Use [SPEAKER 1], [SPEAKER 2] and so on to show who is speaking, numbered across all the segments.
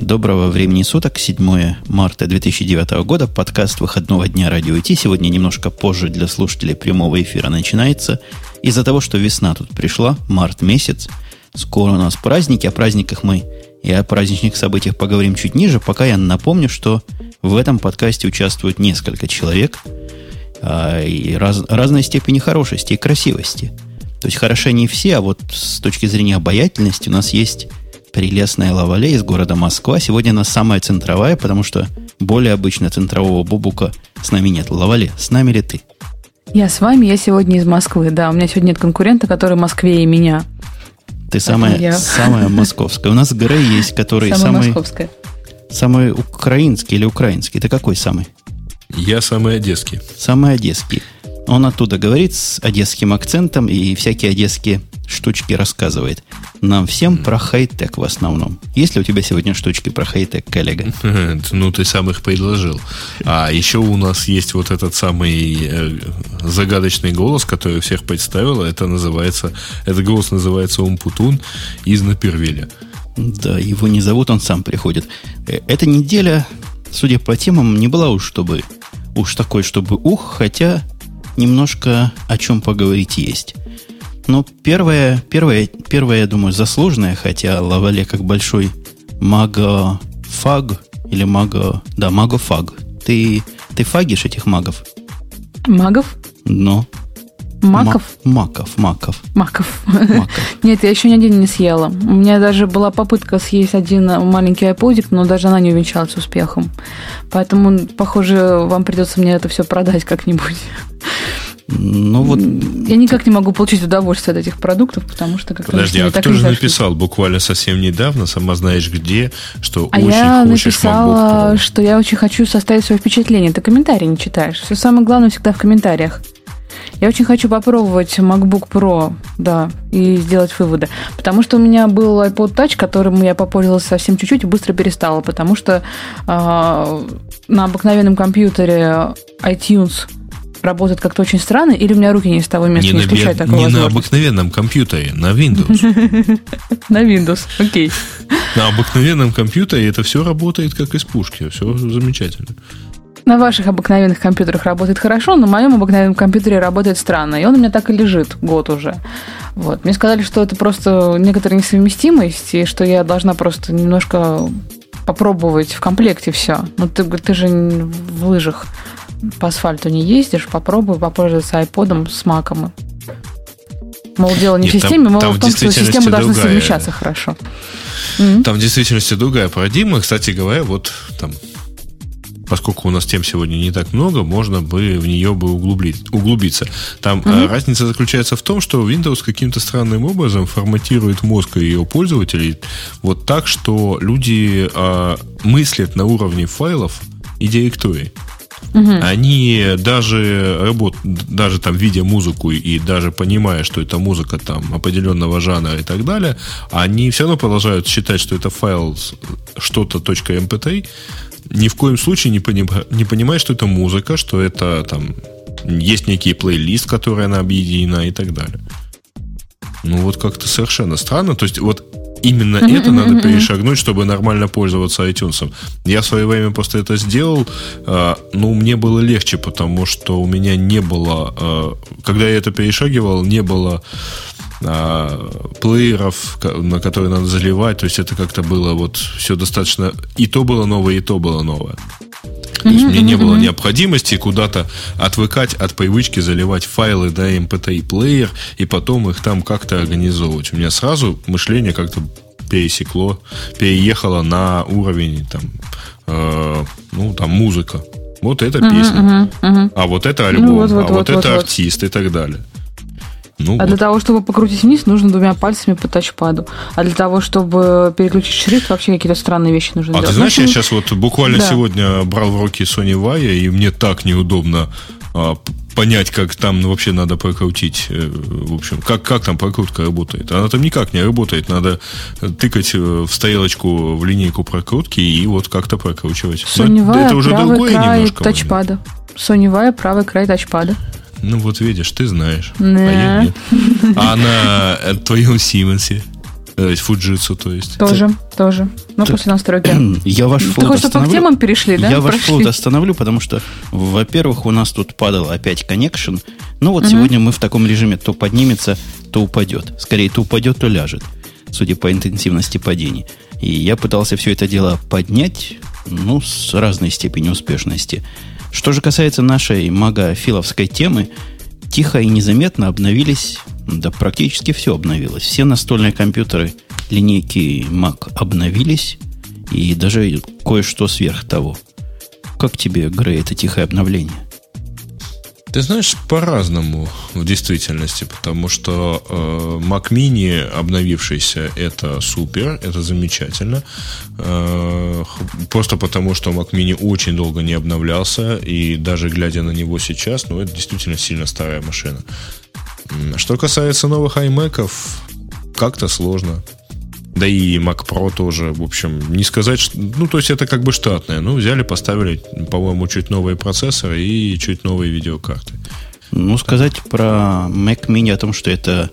[SPEAKER 1] Доброго времени суток, 7 марта 2009 года, подкаст выходного дня Радио ИТ. Сегодня немножко позже для слушателей прямого эфира начинается. Из-за того, что весна тут пришла, март месяц, скоро у нас праздники, о праздниках мы и о праздничных событиях поговорим чуть ниже, пока я напомню, что в этом подкасте участвует несколько человек а, и раз, разной степени хорошести и красивости. То есть хороши не все, а вот с точки зрения обаятельности у нас есть прелестная Лавале из города Москва. Сегодня она самая центровая, потому что более обычно центрового бубука с нами нет. Лавале, с нами ли ты?
[SPEAKER 2] Я с вами, я сегодня из Москвы. Да, у меня сегодня нет конкурента, который в Москве и меня.
[SPEAKER 1] Ты самая, я... самая московская. У нас Грей есть, который самая самый... московская. Самый украинский или украинский. Ты какой самый?
[SPEAKER 3] Я самый одесский.
[SPEAKER 1] Самый одесский. Он оттуда говорит с одесским акцентом и всякие одесские штучки рассказывает. Нам всем mm. про хай-тек в основном. Есть ли у тебя сегодня штучки про хай-тек, коллега?
[SPEAKER 3] Ну, ты сам их предложил. А еще у нас есть вот этот самый э, загадочный голос, который всех представил. Это называется, этот голос называется Умпутун из Напервиля.
[SPEAKER 1] Да, его не зовут, он сам приходит. Э, эта неделя, судя по темам, не была уж чтобы уж такой, чтобы ух, хотя немножко о чем поговорить есть. Но первое, первое, первое, я думаю, заслуженное, хотя Лавале как большой магофаг или маго... Да, магофаг. Ты, ты фагишь этих магов?
[SPEAKER 2] Магов?
[SPEAKER 1] Ну.
[SPEAKER 2] Маков?
[SPEAKER 1] маков, маков.
[SPEAKER 2] Маков. маков. Нет, я еще ни один не съела. У меня даже была попытка съесть один маленький айподик, но даже она не увенчалась успехом. Поэтому, похоже, вам придется мне это все продать как-нибудь. Ну вот... Я никак не могу получить удовольствие от этих продуктов, потому что как
[SPEAKER 3] Подожди, а кто же написал буквально совсем недавно, сама знаешь где, что а очень
[SPEAKER 2] я
[SPEAKER 3] хочешь
[SPEAKER 2] написала, MacBook что я очень хочу составить свое впечатление. Ты комментарии не читаешь. Все самое главное всегда в комментариях. Я очень хочу попробовать MacBook Pro, да, и сделать выводы. Потому что у меня был iPod Touch, которым я попользовалась совсем чуть-чуть и быстро перестала, потому что э, на обыкновенном компьютере iTunes работает как-то очень странно, или у меня руки не с того места не, не включают
[SPEAKER 3] такого Не на обыкновенном компьютере, на Windows.
[SPEAKER 2] На Windows, окей.
[SPEAKER 3] На обыкновенном компьютере это все работает как из пушки, все замечательно.
[SPEAKER 2] На ваших обыкновенных компьютерах работает хорошо, на моем обыкновенном компьютере работает странно. И он у меня так и лежит год уже. Вот. Мне сказали, что это просто некоторая несовместимость, и что я должна просто немножко попробовать в комплекте все. Ну, ты, ты же в лыжах по асфальту не ездишь, попробуй попользоваться айподом с маком. Мол, дело не Нет, в системе, там, мол, там в том, что системы должны другая, совмещаться хорошо.
[SPEAKER 3] Там в действительности другая парадигма. Кстати говоря, вот там поскольку у нас тем сегодня не так много, можно бы в нее бы углубить, углубиться. Там mm-hmm. разница заключается в том, что Windows каким-то странным образом форматирует мозг ее пользователей вот так, что люди а, мыслят на уровне файлов и директорий. Угу. Они даже работ, даже там видя музыку и даже понимая, что это музыка там определенного жанра и так далее, они все равно продолжают считать, что это файл что-то .mp3, ни в коем случае не, поним, не понимая, что это музыка, что это там есть некий плейлист, который она объединена и так далее. Ну вот как-то совершенно странно. То есть вот именно это надо перешагнуть, чтобы нормально пользоваться iTunes. Я в свое время просто это сделал. Э, ну, мне было легче, потому что у меня не было... Э, когда я это перешагивал, не было э, плееров, на которые надо заливать. То есть это как-то было вот все достаточно... И то было новое, и то было новое. То есть мне не было необходимости куда-то отвыкать от привычки заливать файлы на MP3 плеер и потом их там как-то организовывать. У меня сразу мышление как-то пересекло, переехало на уровень там, э, ну, там музыка. Вот эта песня, а вот это ну, альбом, а вот, это артист и так далее.
[SPEAKER 2] Ну, а вот. для того, чтобы покрутить вниз, нужно двумя пальцами по тачпаду. А для того, чтобы переключить шрифт, вообще какие-то странные вещи нужно
[SPEAKER 3] а
[SPEAKER 2] делать.
[SPEAKER 3] А ты знаешь, ну, я сейчас вот буквально да. сегодня брал в руки Sony Vaio, и мне так неудобно а, понять, как там вообще надо прокрутить. Э, в общем, как, как там прокрутка работает. Она там никак не работает. Надо тыкать э, в стрелочку в линейку прокрутки и вот как-то прокручивать.
[SPEAKER 2] Sony Vaio, это уже правый другое край немножко. тачпада. Sony Vaio, правый край тачпада.
[SPEAKER 3] Ну вот видишь, ты знаешь. Да. А я нет. А на твоем Сименсе? э, Fujitsu, то есть.
[SPEAKER 2] Тоже, тоже. Ну,
[SPEAKER 1] Так,
[SPEAKER 2] после настройки.
[SPEAKER 1] Я ваш
[SPEAKER 2] Ты
[SPEAKER 1] флот
[SPEAKER 2] хочешь, чтобы по темам перешли, да?
[SPEAKER 1] Я ваш
[SPEAKER 2] Прошли.
[SPEAKER 1] флот остановлю, потому что, во-первых, у нас тут падал опять коннекшн. Ну вот сегодня мы в таком режиме то поднимется, то упадет. Скорее, то упадет, то ляжет, судя по интенсивности падений. И я пытался все это дело поднять, ну, с разной степенью успешности. Что же касается нашей магофиловской темы, тихо и незаметно обновились, да практически все обновилось. Все настольные компьютеры линейки Mac обновились, и даже кое-что сверх того. Как тебе, Грей, это тихое обновление?
[SPEAKER 3] Ты знаешь, по-разному в действительности, потому что э, Mac Mini обновившийся это супер, это замечательно. Э, просто потому, что Mac Mini очень долго не обновлялся, и даже глядя на него сейчас, ну, это действительно сильно старая машина. Что касается новых iMac, как-то сложно. Да и Mac Pro тоже, в общем, не сказать, что... Ну, то есть это как бы штатное. Ну, взяли, поставили, по-моему, чуть новые процессоры и чуть новые видеокарты.
[SPEAKER 1] Ну, сказать про Mac Mini о том, что это,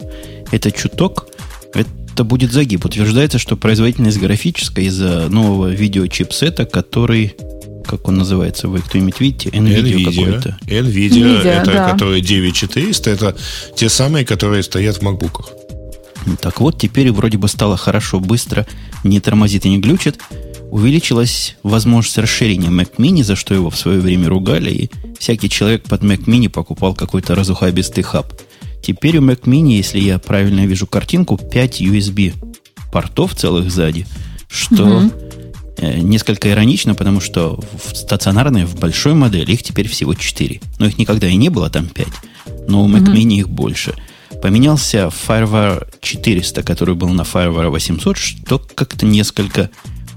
[SPEAKER 1] это чуток, это будет загиб. Утверждается, что производительность графическая из-за нового видеочипсета, который, как он называется, вы кто-нибудь видите? NVIDIA, какой-то.
[SPEAKER 3] NVIDIA,
[SPEAKER 2] Nvidia,
[SPEAKER 3] это
[SPEAKER 2] да.
[SPEAKER 3] которые 9400, это те самые, которые стоят в макбуках.
[SPEAKER 1] Так вот, теперь вроде бы стало хорошо, быстро, не тормозит и не глючит. Увеличилась возможность расширения Mac Mini, за что его в свое время ругали, и всякий человек под Mac Mini покупал какой-то разухабистый хаб. Теперь у Mac Mini, если я правильно вижу картинку, 5 USB портов целых сзади, что э, несколько иронично, потому что в стационарной, в большой модели их теперь всего 4. Но их никогда и не было, там 5. Но у Mac Mini их больше. Поменялся FireWire 400, который был на FireWire 800, что как-то несколько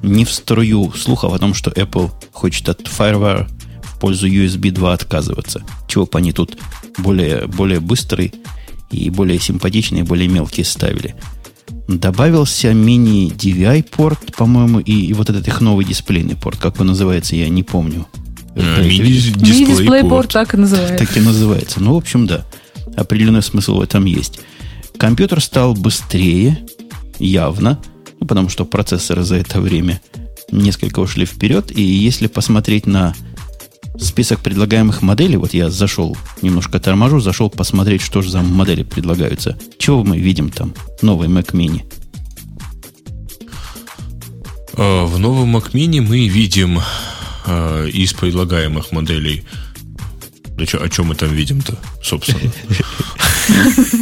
[SPEAKER 1] не в струю слухов о том, что Apple хочет от FireWire в пользу USB 2 отказываться. Чего бы они тут более, более быстрый и более симпатичный, и более мелкий ставили. Добавился мини DVI порт, по-моему, и, и вот этот их новый дисплейный порт, как он называется, я не помню.
[SPEAKER 3] Э, Мини-дисплей
[SPEAKER 2] Мини-дисплейпорт так и называется.
[SPEAKER 1] так и называется. Ну, в общем, да. Определенный смысл в этом есть. Компьютер стал быстрее, явно, ну, потому что процессоры за это время несколько ушли вперед. И если посмотреть на список предлагаемых моделей, вот я зашел, немножко торможу, зашел посмотреть, что же за модели предлагаются. Чего мы видим там? Новый Mac Mini.
[SPEAKER 3] Э, В новом Mac Mini мы видим э, из предлагаемых моделей да чё, а что мы там видим-то, собственно?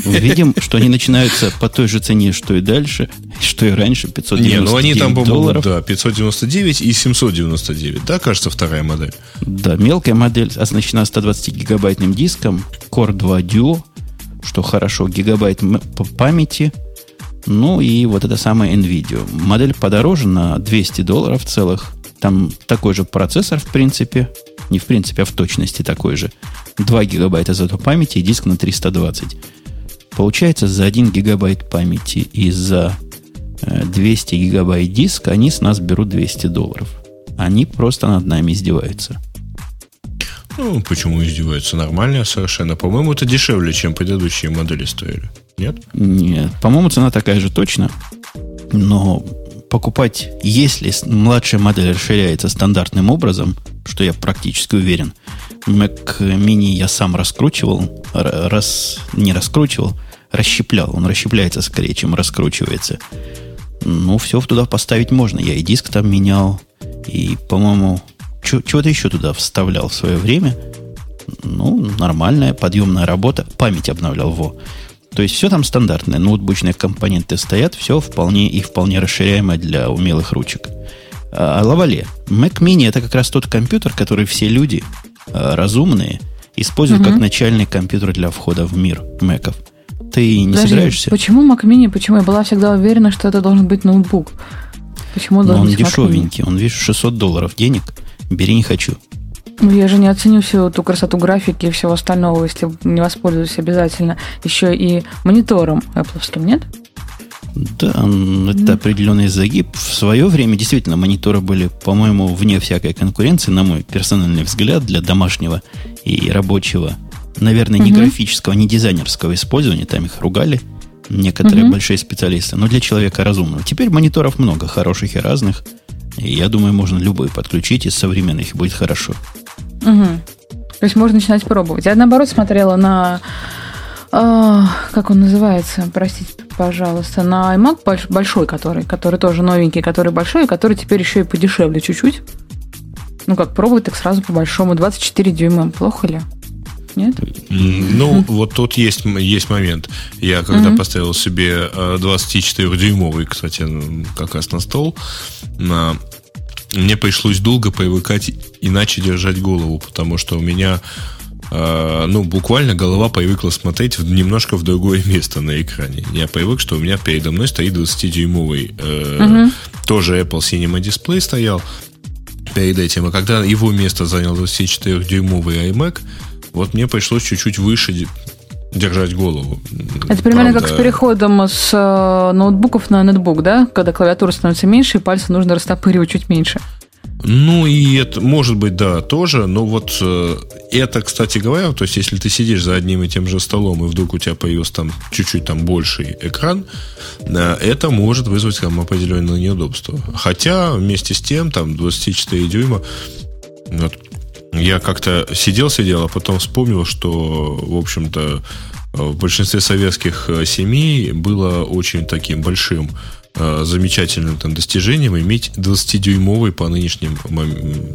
[SPEAKER 1] Видим, что они начинаются по той же цене, что и дальше, что и раньше, 599
[SPEAKER 3] Не, ну они там, по-моему, да, 599 и 799, да, кажется, вторая модель.
[SPEAKER 1] Да, мелкая модель оснащена 120-гигабайтным диском, Core 2 Duo, что хорошо, гигабайт памяти, ну и вот это самое NVIDIA. Модель подороже на 200 долларов целых. Там такой же процессор, в принципе, не в принципе, а в точности такой же. 2 гигабайта зато памяти и диск на 320. Получается, за 1 гигабайт памяти и за э, 200 гигабайт диск они с нас берут 200 долларов. Они просто над нами издеваются.
[SPEAKER 3] Ну, почему издеваются? Нормально совершенно. По-моему, это дешевле, чем предыдущие модели стоили. Нет?
[SPEAKER 1] Нет, по-моему, цена такая же точно. Но покупать, если младшая модель расширяется стандартным образом, что я практически уверен, Mac Mini я сам раскручивал, раз, не раскручивал, расщеплял. Он расщепляется скорее, чем раскручивается. Ну, все туда поставить можно. Я и диск там менял, и, по-моему, чего-то еще туда вставлял в свое время. Ну, нормальная подъемная работа. Память обновлял, во. То есть все там стандартное. Ноутбучные компоненты стоят, все вполне и вполне расширяемое для умелых ручек. А Лавале. Mac Mini это как раз тот компьютер, который все люди а, разумные используют как начальный компьютер для входа в мир Мэков. Ты не
[SPEAKER 2] Подожди,
[SPEAKER 1] собираешься?
[SPEAKER 2] Почему Mac Mini? Почему я была всегда уверена, что это должен быть ноутбук? Почему
[SPEAKER 1] Но
[SPEAKER 2] должен
[SPEAKER 1] он
[SPEAKER 2] быть
[SPEAKER 1] дешевенький. Он, видишь, 600 долларов денег. Бери, не хочу.
[SPEAKER 2] Ну, я же не оценю всю ту красоту графики и всего остального, если не воспользуюсь обязательно еще и монитором Apple, нет?
[SPEAKER 1] Да, это определенный загиб. В свое время действительно мониторы были, по-моему, вне всякой конкуренции, на мой персональный взгляд, для домашнего и рабочего, наверное, не
[SPEAKER 2] Мгм.
[SPEAKER 1] графического, не дизайнерского использования. Там их ругали некоторые угу. большие специалисты, но для человека разумного. Теперь мониторов много, хороших и разных. И я думаю, можно любой подключить из современных, и будет хорошо.
[SPEAKER 2] Угу. То есть можно начинать пробовать. Я наоборот смотрела на э, как он называется, простите, пожалуйста, на iMac большой, который, который тоже новенький, который большой, и который теперь еще и подешевле чуть-чуть. Ну как, пробовать так сразу по большому. 24 дюйма, плохо ли? Нет?
[SPEAKER 3] Ну, вот тут есть, есть момент. Я когда mm-hmm. поставил себе 24-дюймовый, э, кстати, как раз на стол, на... мне пришлось долго привыкать иначе держать голову, потому что у меня э, ну, буквально голова привыкла смотреть немножко в другое место на экране. Я привык, что у меня передо мной стоит 20-дюймовый, э, угу. тоже Apple Cinema Display стоял перед этим. А когда его место занял 24-дюймовый iMac, вот мне пришлось чуть-чуть выше держать голову.
[SPEAKER 2] Это примерно Правда. как с переходом с э, ноутбуков на нетбук, да? Когда клавиатура становится меньше, и пальцы нужно растопыривать чуть меньше.
[SPEAKER 3] Ну, и это может быть, да, тоже. Но вот э, это, кстати говоря, то есть, если ты сидишь за одним и тем же столом, и вдруг у тебя появился там чуть-чуть там больший экран, э, это может вызвать там определенное неудобство. Хотя, вместе с тем, там 24 дюйма, вот, я как-то сидел-сидел, а потом вспомнил, что, в общем-то, в большинстве советских э, семей было очень таким большим э, замечательным там, достижением иметь 20-дюймовый по нынешним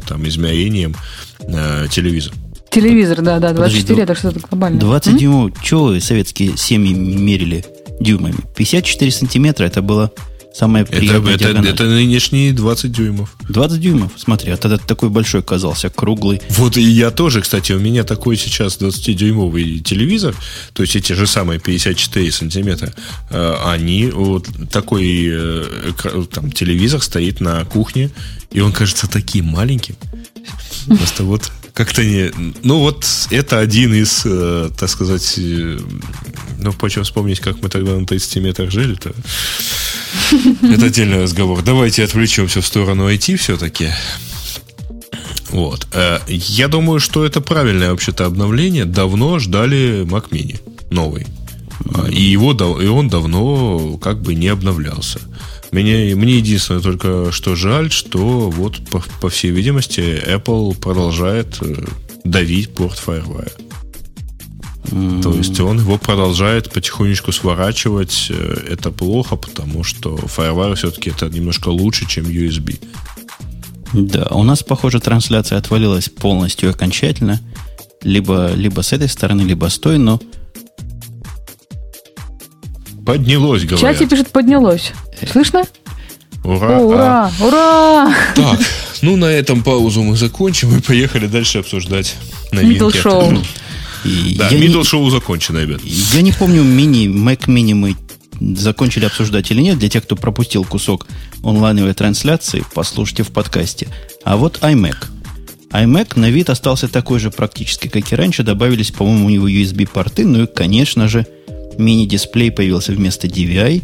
[SPEAKER 3] там, измерениям э, телевизор.
[SPEAKER 2] Телевизор, да, да, 24, Подожди, это что-то глобальное.
[SPEAKER 1] 20 дюймов, что советские семьи мерили дюймами? 54 сантиметра, это было Самая приятная
[SPEAKER 3] это, это, это нынешние 20 дюймов.
[SPEAKER 1] 20 дюймов, смотри, а тогда такой большой казался, круглый.
[SPEAKER 3] Вот и я тоже, кстати, у меня такой сейчас 20-дюймовый телевизор, то есть эти же самые 54 сантиметра, э, они, вот такой э, там, телевизор стоит на кухне, и он кажется таким маленьким. Просто вот как-то не... Ну, вот это один из, э, так сказать... Э, ну, почему вспомнить, как мы тогда на 30 метрах жили-то? Это отдельный разговор. Давайте отвлечемся в сторону IT все-таки. Вот. Э, я думаю, что это правильное вообще-то обновление. Давно ждали Mac Mini новый. И, его, и он давно как бы не обновлялся. Мне, мне единственное только что жаль, что вот по, по всей видимости Apple продолжает э, давить порт FireWire. Mm. То есть он его продолжает потихонечку сворачивать. Э, это плохо, потому что FireWire все-таки это немножко лучше, чем USB.
[SPEAKER 1] Да, у нас, похоже, трансляция отвалилась полностью окончательно. Либо, либо с этой стороны, либо с той, но...
[SPEAKER 3] Поднялось, говорят. В
[SPEAKER 2] чате пишет «поднялось». Слышно?
[SPEAKER 3] Ура!
[SPEAKER 2] Ура! А. Ура!
[SPEAKER 3] Так, ну на этом паузу мы закончим и поехали дальше обсуждать новинки.
[SPEAKER 2] Middle Show.
[SPEAKER 3] Да, Middle Show закончено, ребят.
[SPEAKER 1] Я не помню, мини, Mac Mini мы закончили обсуждать или нет. Для тех, кто пропустил кусок онлайновой трансляции, послушайте в подкасте. А вот iMac. iMac на вид остался такой же практически, как и раньше. Добавились, по-моему, у него USB-порты. Ну и, конечно же, мини-дисплей появился вместо DVI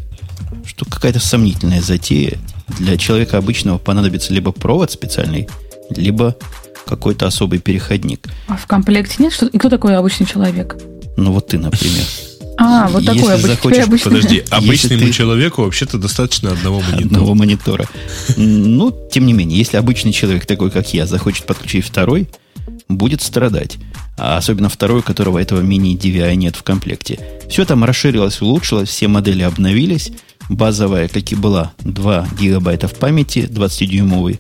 [SPEAKER 1] что какая-то сомнительная затея. Для человека обычного понадобится либо провод специальный, либо какой-то особый переходник.
[SPEAKER 2] А в комплекте нет? Что... И кто такой обычный человек?
[SPEAKER 1] Ну, вот ты, например.
[SPEAKER 2] А, вот такой обычный, захочешь,
[SPEAKER 3] обычный. Подожди, обычному ты... человеку вообще-то достаточно одного монитора.
[SPEAKER 1] Одного монитора. Ну, тем не менее, если обычный человек, такой как я, захочет подключить второй, будет страдать. А особенно второй, у которого этого мини-DVI нет в комплекте. Все там расширилось, улучшилось, все модели обновились базовая, как и была, 2 гигабайта в памяти, 20-дюймовый.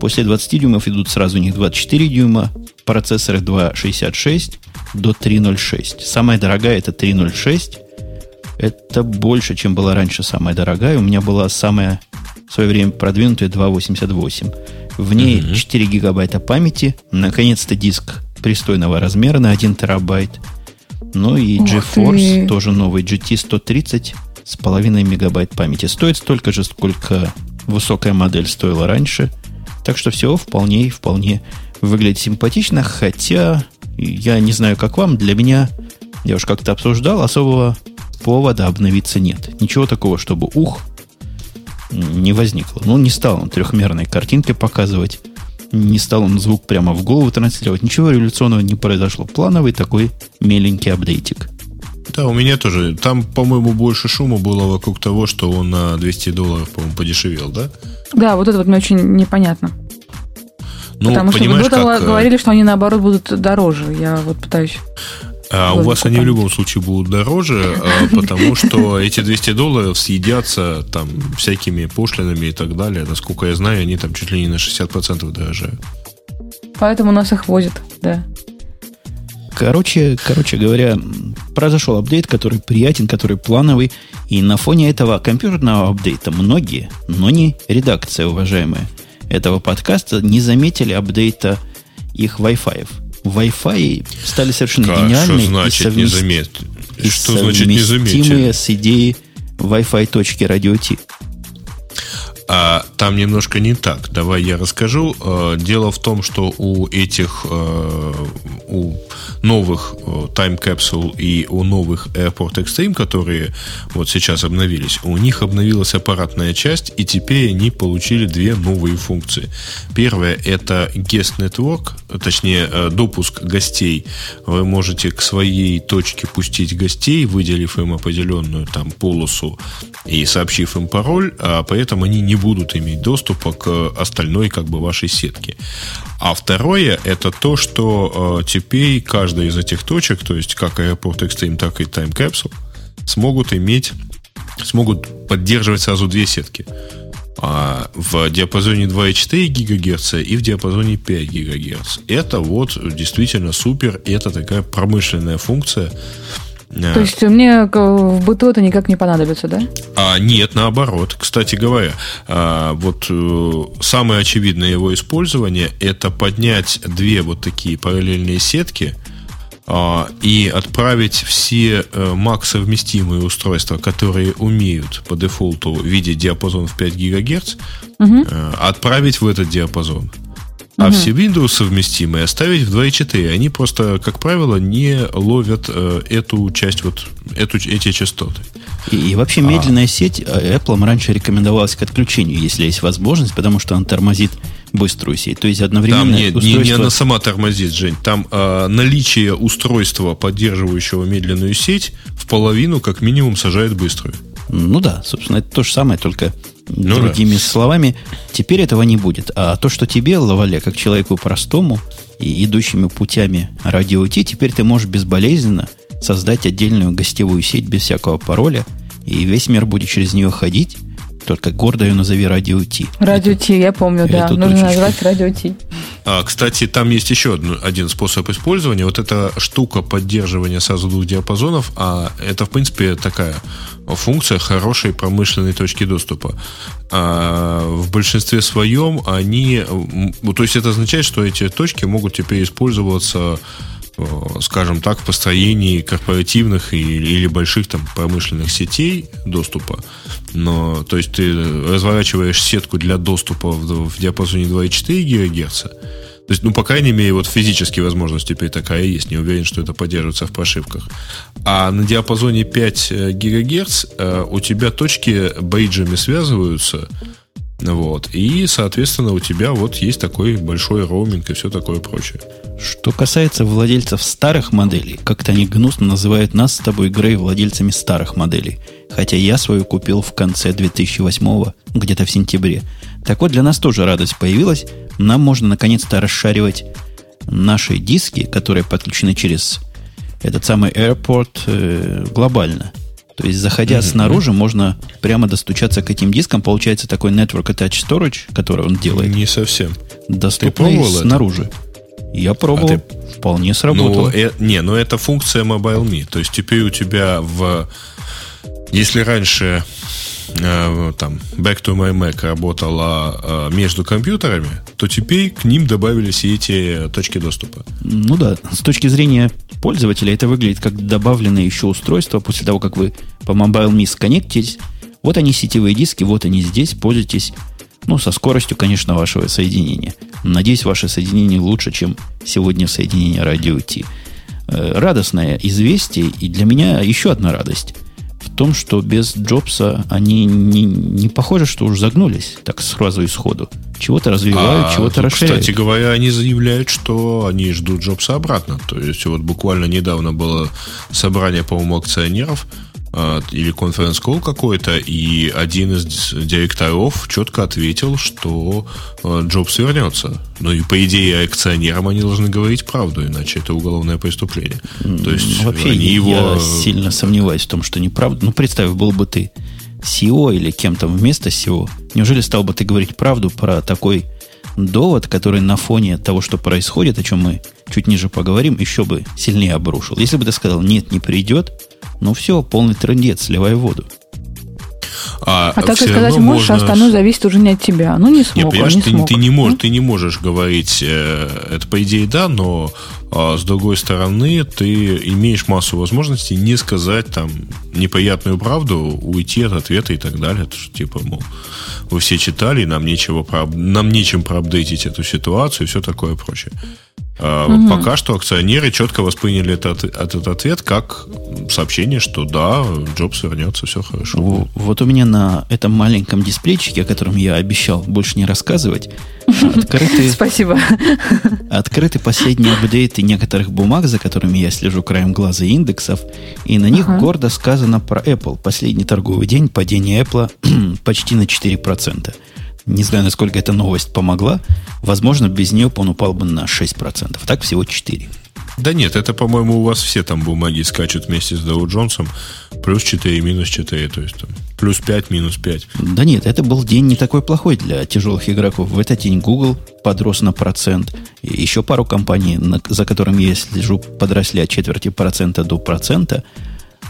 [SPEAKER 1] После 20 дюймов идут сразу у них 24 дюйма, процессоры 2.66 до 3.06. Самая дорогая это 3.06. Это больше, чем была раньше самая дорогая. У меня была самая в свое время продвинутая 2.88. В ней mm 4 гигабайта памяти. Наконец-то диск пристойного размера на 1 терабайт. Ну и GeForce, тоже новый GT 130 с половиной мегабайт памяти. Стоит столько же, сколько высокая модель стоила раньше. Так что все вполне и вполне выглядит симпатично, хотя я не знаю, как вам, для меня, я уж как-то обсуждал, особого повода обновиться нет. Ничего такого, чтобы ух, не возникло. Ну, не стал он трехмерной картинкой показывать, не стал он звук прямо в голову транслировать. Ничего революционного не произошло. Плановый такой меленький апдейтик.
[SPEAKER 3] Да, у меня тоже. Там, по-моему, больше шума было вокруг того, что он на 200 долларов, по-моему, подешевел, да?
[SPEAKER 2] Да, вот это вот мне очень непонятно.
[SPEAKER 3] Ну,
[SPEAKER 2] Потому что до этого
[SPEAKER 3] как, э,
[SPEAKER 2] говорили, что они наоборот будут дороже. Я вот пытаюсь.
[SPEAKER 3] А у вас они в любом случае будут дороже, а, потому что эти 200 долларов съедятся там всякими пошлинами и так далее. Насколько я знаю, они там чуть ли не на 60% дорожают.
[SPEAKER 2] Поэтому нас их возят, да.
[SPEAKER 1] Короче, короче говоря, произошел апдейт, который приятен, который плановый. И на фоне этого компьютерного апдейта многие, но не редакция, уважаемая, этого подкаста не заметили апдейта их Wi-Fi. Wi-Fi стали совершенно
[SPEAKER 3] Как, что значит
[SPEAKER 1] и,
[SPEAKER 3] не
[SPEAKER 1] совмест-
[SPEAKER 3] заметили?
[SPEAKER 1] и
[SPEAKER 3] Что значит не заметили?
[SPEAKER 1] с идеей Wi-Fi точки радио Ти.
[SPEAKER 3] А там немножко не так. Давай я расскажу. Э, Дело в том, что у этих, э, у новых э, Time Capsule и у новых Airport Extreme, которые вот сейчас обновились, у них обновилась аппаратная часть, и теперь они получили две новые функции. Первая – это Guest Network, точнее, э, допуск гостей. Вы можете к своей точке пустить гостей, выделив им определенную там полосу и сообщив им пароль, а поэтому они не будут иметь доступа к остальной как бы вашей сетке. А второе это то, что э, теперь каждая из этих точек, то есть как Airport Extreme, так и Time Capsule, смогут иметь, смогут поддерживать сразу две сетки. А, в диапазоне 2,4 ГГц и в диапазоне 5 ГГц. Это вот действительно супер, это такая промышленная функция. Э,
[SPEAKER 2] То есть мне в быту это никак не понадобится, да?
[SPEAKER 3] а, нет, наоборот. Кстати говоря, а, вот э, самое очевидное его использование это поднять две вот такие параллельные сетки а, и отправить все э, Mac совместимые устройства, которые умеют по дефолту видеть диапазон в 5 ГГц, э, отправить в этот диапазон. А все Windows совместимые оставить в 2.4. Они просто, как правило, не ловят э, эту часть, вот эту, эти частоты.
[SPEAKER 1] И, и вообще медленная сеть э, Apple раньше рекомендовалась к отключению, если есть возможность, потому что она тормозит быструю сеть. То есть одновременно
[SPEAKER 3] Там не, не, не
[SPEAKER 1] устройство...
[SPEAKER 3] она сама тормозит, Жень. Там э, наличие устройства, поддерживающего медленную сеть, в половину, как минимум, сажает быструю.
[SPEAKER 1] Ну да, собственно, это то же самое, только
[SPEAKER 3] Ну
[SPEAKER 1] другими словами. Теперь этого не будет. А то, что тебе, Лавале, как человеку простому и идущими путями радио Ти, теперь ты можешь безболезненно создать отдельную гостевую сеть без всякого пароля, и весь мир будет через нее ходить, только гордо ее назови радио Ти.
[SPEAKER 2] Радио Ти, я помню, да.
[SPEAKER 1] эту
[SPEAKER 2] Нужно
[SPEAKER 1] точечку.
[SPEAKER 2] назвать Радио Ти.
[SPEAKER 3] А, кстати, там есть еще одно- один способ использования. Вот эта штука поддерживания сразу двух диапазонов, а это, в принципе, такая функция хорошей промышленной точки доступа. А, в большинстве своем они... То есть это означает, что эти точки могут теперь использоваться скажем так, в построении корпоративных или, или больших там промышленных сетей доступа. Но, то есть ты разворачиваешь сетку для доступа в, в диапазоне 2,4 ГГц. То есть, ну, по крайней мере, вот физически возможность теперь такая есть. Не уверен, что это поддерживается в прошивках. А на диапазоне 5 ГГц э, у тебя точки бейджами связываются. Вот. И, соответственно, у тебя вот есть такой большой роуминг и все такое прочее.
[SPEAKER 1] Что касается владельцев старых моделей, как-то они гнусно называют нас с тобой, Грей, владельцами старых моделей. Хотя я свою купил в конце 2008 где-то в сентябре. Так вот, для нас тоже радость появилась. Нам можно наконец-то расшаривать наши диски, которые подключены через этот самый Airport э, глобально. То есть, заходя снаружи, можно прямо достучаться к этим дискам. Получается такой Network Attached Storage, который он делает,
[SPEAKER 3] Не совсем.
[SPEAKER 1] доступный
[SPEAKER 3] пробовал это?
[SPEAKER 1] снаружи. Я пробовал,
[SPEAKER 3] А
[SPEAKER 1] вполне сработало.
[SPEAKER 3] Ну, э- не, но это функция MobileMe. То есть теперь у тебя в... Если раньше там Back to My Mac работала э, между компьютерами, то теперь к ним добавились и эти точки доступа.
[SPEAKER 1] Ну да, с точки зрения пользователя это выглядит как добавленное еще устройство после того, как вы по MobileMe сконнектились. Вот они сетевые диски, вот они здесь, пользуйтесь. Ну, со скоростью, конечно, вашего соединения. Надеюсь, ваше соединение лучше, чем сегодня соединение радио Ти. Э, Радостное известие, и для меня еще одна радость том, что без Джобса они не, не похоже, что уж загнулись так сразу и сходу. Чего-то развивают, а, чего-то расширяют.
[SPEAKER 3] Кстати говоря, они заявляют, что они ждут Джобса обратно. То есть вот буквально недавно было собрание, по-моему, акционеров – или конференц-колл какой-то, и один из директоров четко ответил, что а, Джобс вернется. Ну и по идее акционерам они должны говорить правду, иначе это уголовное преступление. То есть
[SPEAKER 1] Вообще они его... я сильно сомневаюсь в том, что неправда. Ну, представь, был бы ты SEO или кем-то вместо SEO, неужели стал бы ты говорить правду про такой довод, который на фоне того, что происходит, о чем мы чуть ниже поговорим, еще бы сильнее обрушил. Если бы ты сказал, нет, не придет, ну все, полный трендец, сливай воду.
[SPEAKER 2] А, а так и сказать можешь, а можно... остальное зависит уже не от тебя. Ну, не смог,
[SPEAKER 3] Нет,
[SPEAKER 2] он не
[SPEAKER 3] ты,
[SPEAKER 2] смог.
[SPEAKER 3] Ты не, можешь, ты не можешь говорить, э, это по идее да, но а, с другой стороны, ты имеешь массу возможностей не сказать там неприятную правду, уйти от ответа и так далее. Это что, типа, мол, вы все читали, нам нечего, нам нечем проапдейтить эту ситуацию и все такое прочее. Угу. Пока что акционеры четко восприняли этот, этот ответ как сообщение, что да, Джобс вернется, все хорошо.
[SPEAKER 1] Вот у меня на этом маленьком дисплейчике, о котором я обещал больше не рассказывать, открыты...
[SPEAKER 2] Спасибо.
[SPEAKER 1] Открыты последние апдейты некоторых бумаг, за которыми я слежу краем глаза индексов, и на них гордо сказано про Apple. Последний торговый день падение Apple почти на 4%. Не знаю, насколько эта новость помогла. Возможно, без нее он упал бы на 6%. Так всего 4%.
[SPEAKER 3] Да нет, это, по-моему, у вас все там бумаги скачут вместе с Dow Джонсом. Плюс 4, минус 4, то есть там плюс 5, минус 5.
[SPEAKER 1] Да нет, это был день не такой плохой для тяжелых игроков. В этот день Google подрос на процент. И еще пару компаний, за которыми я слежу, подросли от четверти процента до процента.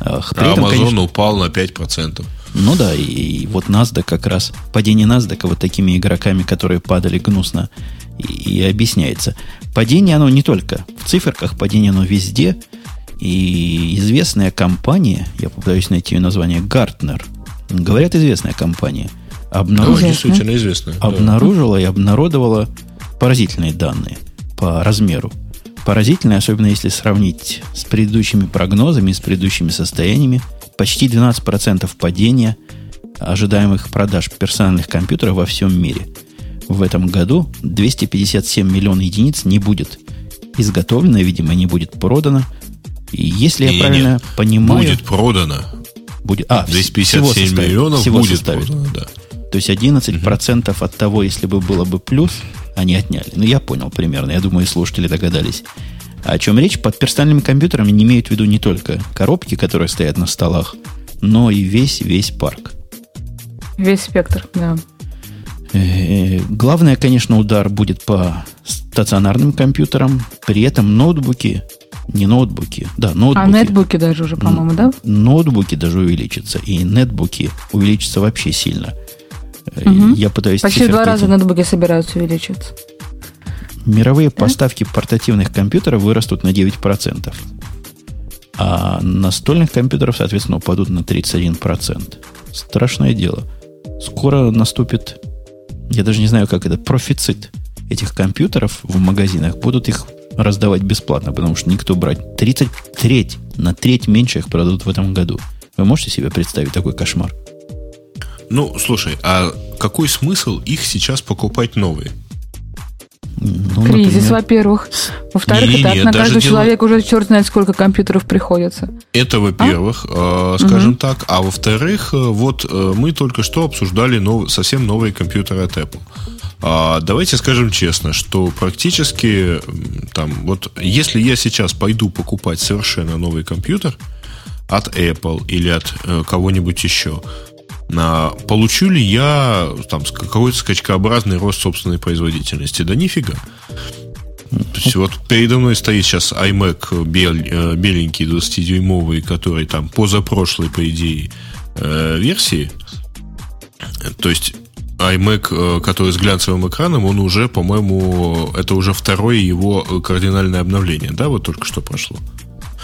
[SPEAKER 3] А этом, Amazon конечно, упал на 5%.
[SPEAKER 1] Ну да, и, и вот NASDAQ как раз, падение NASDAQ вот такими игроками, которые падали гнусно, и, и объясняется. Падение оно не только в циферках, падение оно везде. И известная компания, я попытаюсь найти ее название, Гартнер, говорят, известная компания,
[SPEAKER 3] обнаружила, действительно известная,
[SPEAKER 1] обнаружила да. и обнародовала поразительные данные по размеру. Поразительные, особенно если сравнить с предыдущими прогнозами, с предыдущими состояниями – почти 12% падения ожидаемых продаж персональных компьютеров во всем мире. В этом году 257 миллионов единиц не будет изготовлено, видимо, не будет продано. И если я правильно нет, понимаю...
[SPEAKER 3] Будет продано.
[SPEAKER 1] Будет, а,
[SPEAKER 3] 257 всего миллионов всего будет составит. продано, да.
[SPEAKER 1] То есть 11% угу. от того, если бы было бы плюс, они отняли. Ну, я понял примерно. Я думаю, слушатели догадались. О чем речь? Под персональными компьютерами не имеют в виду не только коробки, которые стоят на столах, но и весь-весь парк.
[SPEAKER 2] Весь спектр, да.
[SPEAKER 1] Э, главное, конечно, удар будет по стационарным компьютерам. При этом ноутбуки, не ноутбуки, да, ноутбуки.
[SPEAKER 2] А нетбуки даже уже, по-моему, да?
[SPEAKER 1] Ноутбуки даже увеличатся. И нетбуки увеличатся вообще сильно. Угу. Я пытаюсь...
[SPEAKER 2] Почти в два раза нетбуки собираются увеличиваться.
[SPEAKER 1] Мировые поставки портативных компьютеров вырастут на 9%. А настольных компьютеров, соответственно, упадут на 31%. Страшное дело. Скоро наступит, я даже не знаю, как это, профицит этих компьютеров в магазинах. Будут их раздавать бесплатно, потому что никто брать. 30 треть, на треть меньше их продадут в этом году. Вы можете себе представить такой кошмар?
[SPEAKER 3] Ну, слушай, а какой смысл их сейчас покупать новые?
[SPEAKER 2] Ну, Кризис, например... во-первых. Во-вторых, не, и так не, на каждого дело... человека уже черт знает, сколько компьютеров приходится.
[SPEAKER 3] Это, во-первых, а? э, скажем угу. так. А во-вторых, э, вот э, мы только что обсуждали нов... совсем новые компьютеры от Apple. А, давайте скажем честно, что практически там, вот если я сейчас пойду покупать совершенно новый компьютер от Apple или от э, кого-нибудь еще, получу ли я там какой-то скачкообразный рост собственной производительности? Да нифига. То есть вот передо мной стоит сейчас iMac бел, э, беленький 20-дюймовый, который там позапрошлой, по идее, э, версии. То есть iMac, э, который с глянцевым экраном, он уже, по-моему, это уже второе его кардинальное обновление, да, вот только что прошло.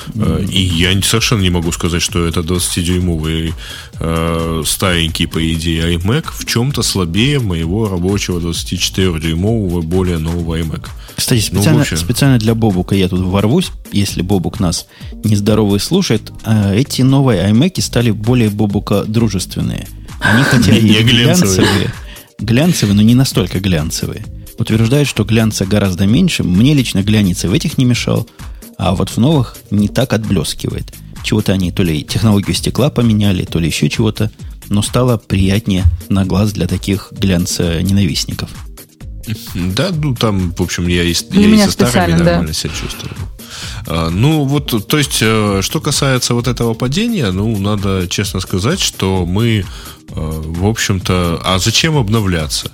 [SPEAKER 3] Mm-hmm. И я совершенно не могу сказать, что это 20-дюймовый э, старенький, по идее, iMac в чем-то слабее моего рабочего 24-дюймового, более нового iMac.
[SPEAKER 1] Кстати, ну, специально, ну, общем... специально для Бобука я тут ворвусь, если Бобук нас нездоровый слушает. Э, эти новые iMac стали более Бобука дружественные. Они хотя и глянцевые, глянцевые, но не настолько глянцевые. Утверждают, что глянца гораздо меньше. Мне лично глянец в этих не мешал, а вот в новых не так отблескивает. Чего-то они то ли технологию стекла поменяли, то ли еще чего-то, но стало приятнее на глаз для таких глянца-ненавистников.
[SPEAKER 3] Да, ну там, в общем, я и, я и со старыми нормально да. себя чувствую. А, ну, вот, то есть, э, что касается вот этого падения, ну, надо честно сказать, что мы, э, в общем-то, а зачем обновляться?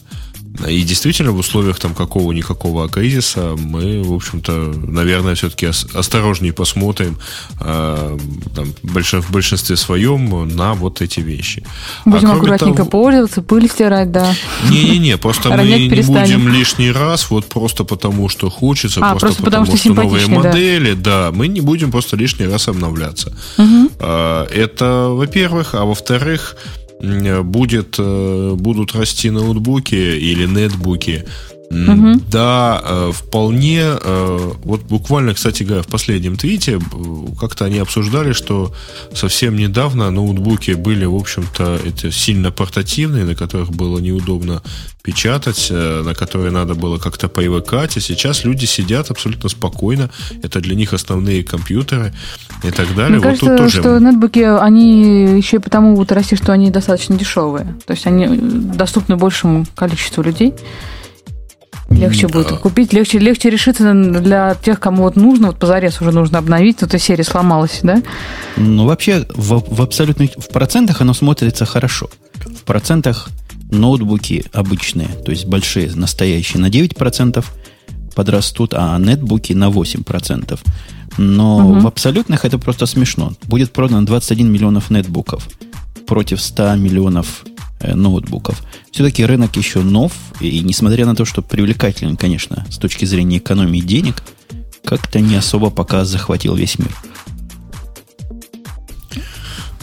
[SPEAKER 3] И действительно, в условиях там какого-никакого кризиса мы, в общем-то, наверное, все-таки осторожнее посмотрим э, там, в большинстве своем на вот эти вещи.
[SPEAKER 2] Будем а аккуратненько того... пользоваться, пыль стирать, да.
[SPEAKER 3] Не-не-не, просто мы не будем лишний раз, вот просто потому, что хочется, а, просто, просто потому, потому, что, что новые модели, да. да, мы не будем просто лишний раз обновляться. Угу. Это, во-первых, а во-вторых, будет, э, будут расти ноутбуки или нетбуки, Угу. Да, э, вполне. Э, вот буквально, кстати говоря, в последнем твите как-то они обсуждали, что совсем недавно ноутбуки были, в общем-то, это сильно портативные, на которых было неудобно печатать, на которые надо было как-то привыкать, а сейчас люди сидят абсолютно спокойно, это для них основные компьютеры и так далее. Мне
[SPEAKER 2] вот кажется, тут тоже... что нетбуки, они еще и потому вот расти, что они достаточно дешевые, то есть они доступны большему количеству людей. Легче будет купить, легче, легче решиться для тех, кому вот нужно, вот позарез уже нужно обновить, вот эта серия сломалась, да?
[SPEAKER 1] Ну, вообще, в, в абсолютных, в процентах оно смотрится хорошо. В процентах ноутбуки обычные, то есть большие, настоящие, на 9% подрастут, а нетбуки на 8%. Но угу. в абсолютных это просто смешно. Будет продано 21 миллионов нетбуков против 100 миллионов ноутбуков. Все-таки рынок еще нов, и несмотря на то, что привлекателен, конечно, с точки зрения экономии денег, как-то не особо пока захватил весь мир.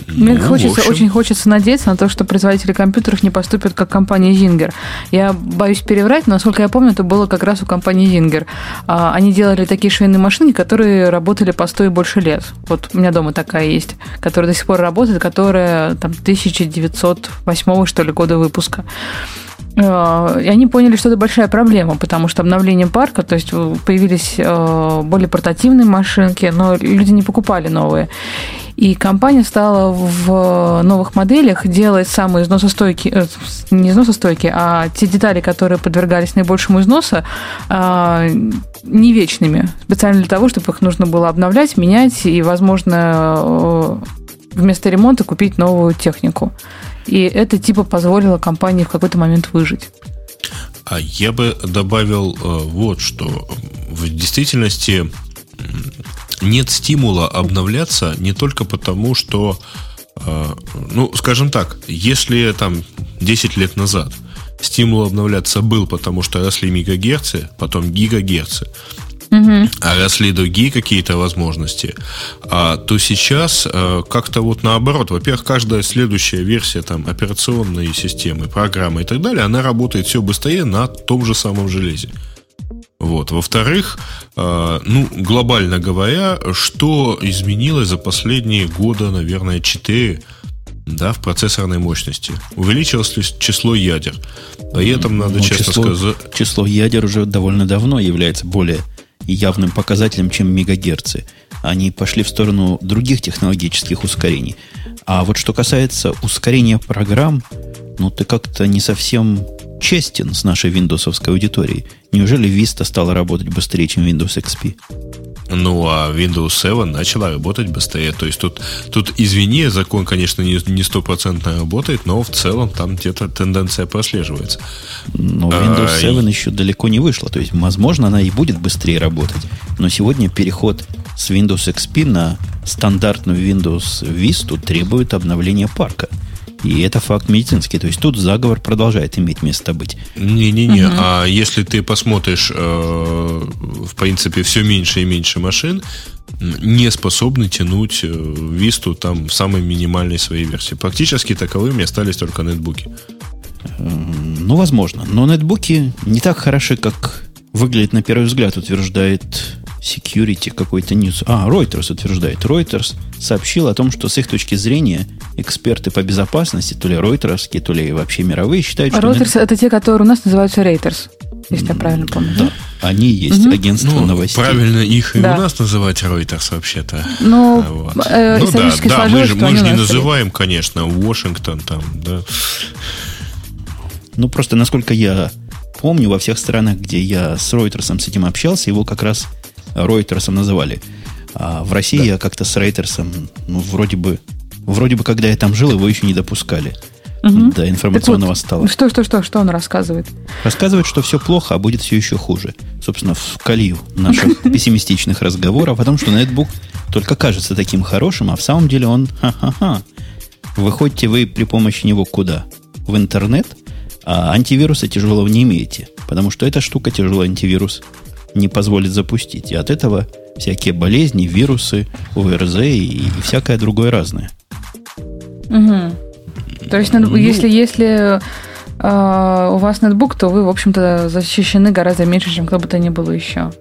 [SPEAKER 2] Мне ну, хочется, очень хочется надеяться на то, что производители компьютеров не поступят как компания Zinger. Я боюсь переврать, но, насколько я помню, это было как раз у компании Zinger. А, они делали такие швейные машины, которые работали по 100 и больше лет. Вот у меня дома такая есть, которая до сих пор работает, которая там 1908 что ли года выпуска. А, и они поняли, что это большая проблема, потому что обновление парка, то есть появились а, более портативные машинки, но люди не покупали новые. И компания стала в новых моделях делать самые износостойкие, э, не износостойкие, а те детали, которые подвергались наибольшему износу, не вечными. Специально для того, чтобы их нужно было обновлять, менять и, возможно, э, вместо ремонта купить новую технику. И это типа позволило компании в какой-то момент выжить.
[SPEAKER 3] А я бы добавил э, вот что. В действительности нет стимула обновляться не только потому, что, э, ну, скажем так, если там 10 лет назад стимул обновляться был, потому что росли мегагерцы, потом гигагерцы, угу. а росли другие какие-то возможности, а, то сейчас а, как-то вот наоборот. Во-первых, каждая следующая версия там, операционной системы, программы и так далее, она работает все быстрее на том же самом железе. Вот. Во-вторых, э, ну, глобально говоря, что изменилось за последние года, наверное, 4 да, в процессорной мощности. Увеличилось ли число ядер? При этом надо ну, честно
[SPEAKER 1] число,
[SPEAKER 3] сказать...
[SPEAKER 1] Число ядер уже довольно давно является более явным показателем, чем мегагерцы. Они пошли в сторону других технологических ускорений. А вот что касается ускорения программ, ну, ты как-то не совсем честен с нашей виндосовской аудиторией. Неужели Vista стала работать быстрее, чем Windows XP?
[SPEAKER 3] Ну, а Windows 7 начала работать быстрее. То есть тут, тут извини, закон, конечно, не стопроцентно работает, но в целом там где-то тенденция прослеживается.
[SPEAKER 1] Но Windows 7 а, еще далеко не вышла. То есть, возможно, она и будет быстрее работать. Но сегодня переход с Windows XP на стандартную Windows Vista требует обновления парка. И это факт медицинский. То есть тут заговор продолжает иметь место быть.
[SPEAKER 3] Не-не-не. Угу. А если ты посмотришь, э, в принципе, все меньше и меньше машин, не способны тянуть Висту там в самой минимальной своей версии. Практически таковыми остались только нетбуки.
[SPEAKER 1] Ну, возможно. Но нетбуки не так хороши, как выглядит на первый взгляд, утверждает security какой-то news. А, Reuters утверждает. Reuters сообщил о том, что с их точки зрения эксперты по безопасности, то ли Reuters, то ли вообще мировые, считают,
[SPEAKER 2] что... Reuters нет... это те, которые у нас называются Reuters, если я правильно помню.
[SPEAKER 1] Да, они есть угу. агентство ну, новостей.
[SPEAKER 3] Правильно их и да. у нас называть Reuters вообще-то.
[SPEAKER 2] Ну, вот. э, ну да,
[SPEAKER 3] да, мы же, мы же не называем, конечно, Washington там, да.
[SPEAKER 1] Ну, просто насколько я помню, во всех странах, где я с Reuters с этим общался, его как раз Reuters называли. А в России да. я как-то с Reuters, ну, вроде бы, вроде бы, когда я там жил, его еще не допускали угу. до информационного вот, стола.
[SPEAKER 2] Что, что, что, что он рассказывает?
[SPEAKER 1] Рассказывает, что все плохо, а будет все еще хуже. Собственно, в колею наших пессимистичных разговоров о том, что нетбук только кажется таким хорошим, а в самом деле он ха-ха-ха. Выходите вы при помощи него куда? В интернет – а антивируса тяжелого не имеете, потому что эта штука тяжелый антивирус не позволит запустить. И от этого всякие болезни, вирусы, ОРЗ и, всякое другое разное.
[SPEAKER 2] Угу. То есть, ну, если, если э, у вас ноутбук, то вы, в общем-то, защищены гораздо меньше, чем кто бы то ни было еще.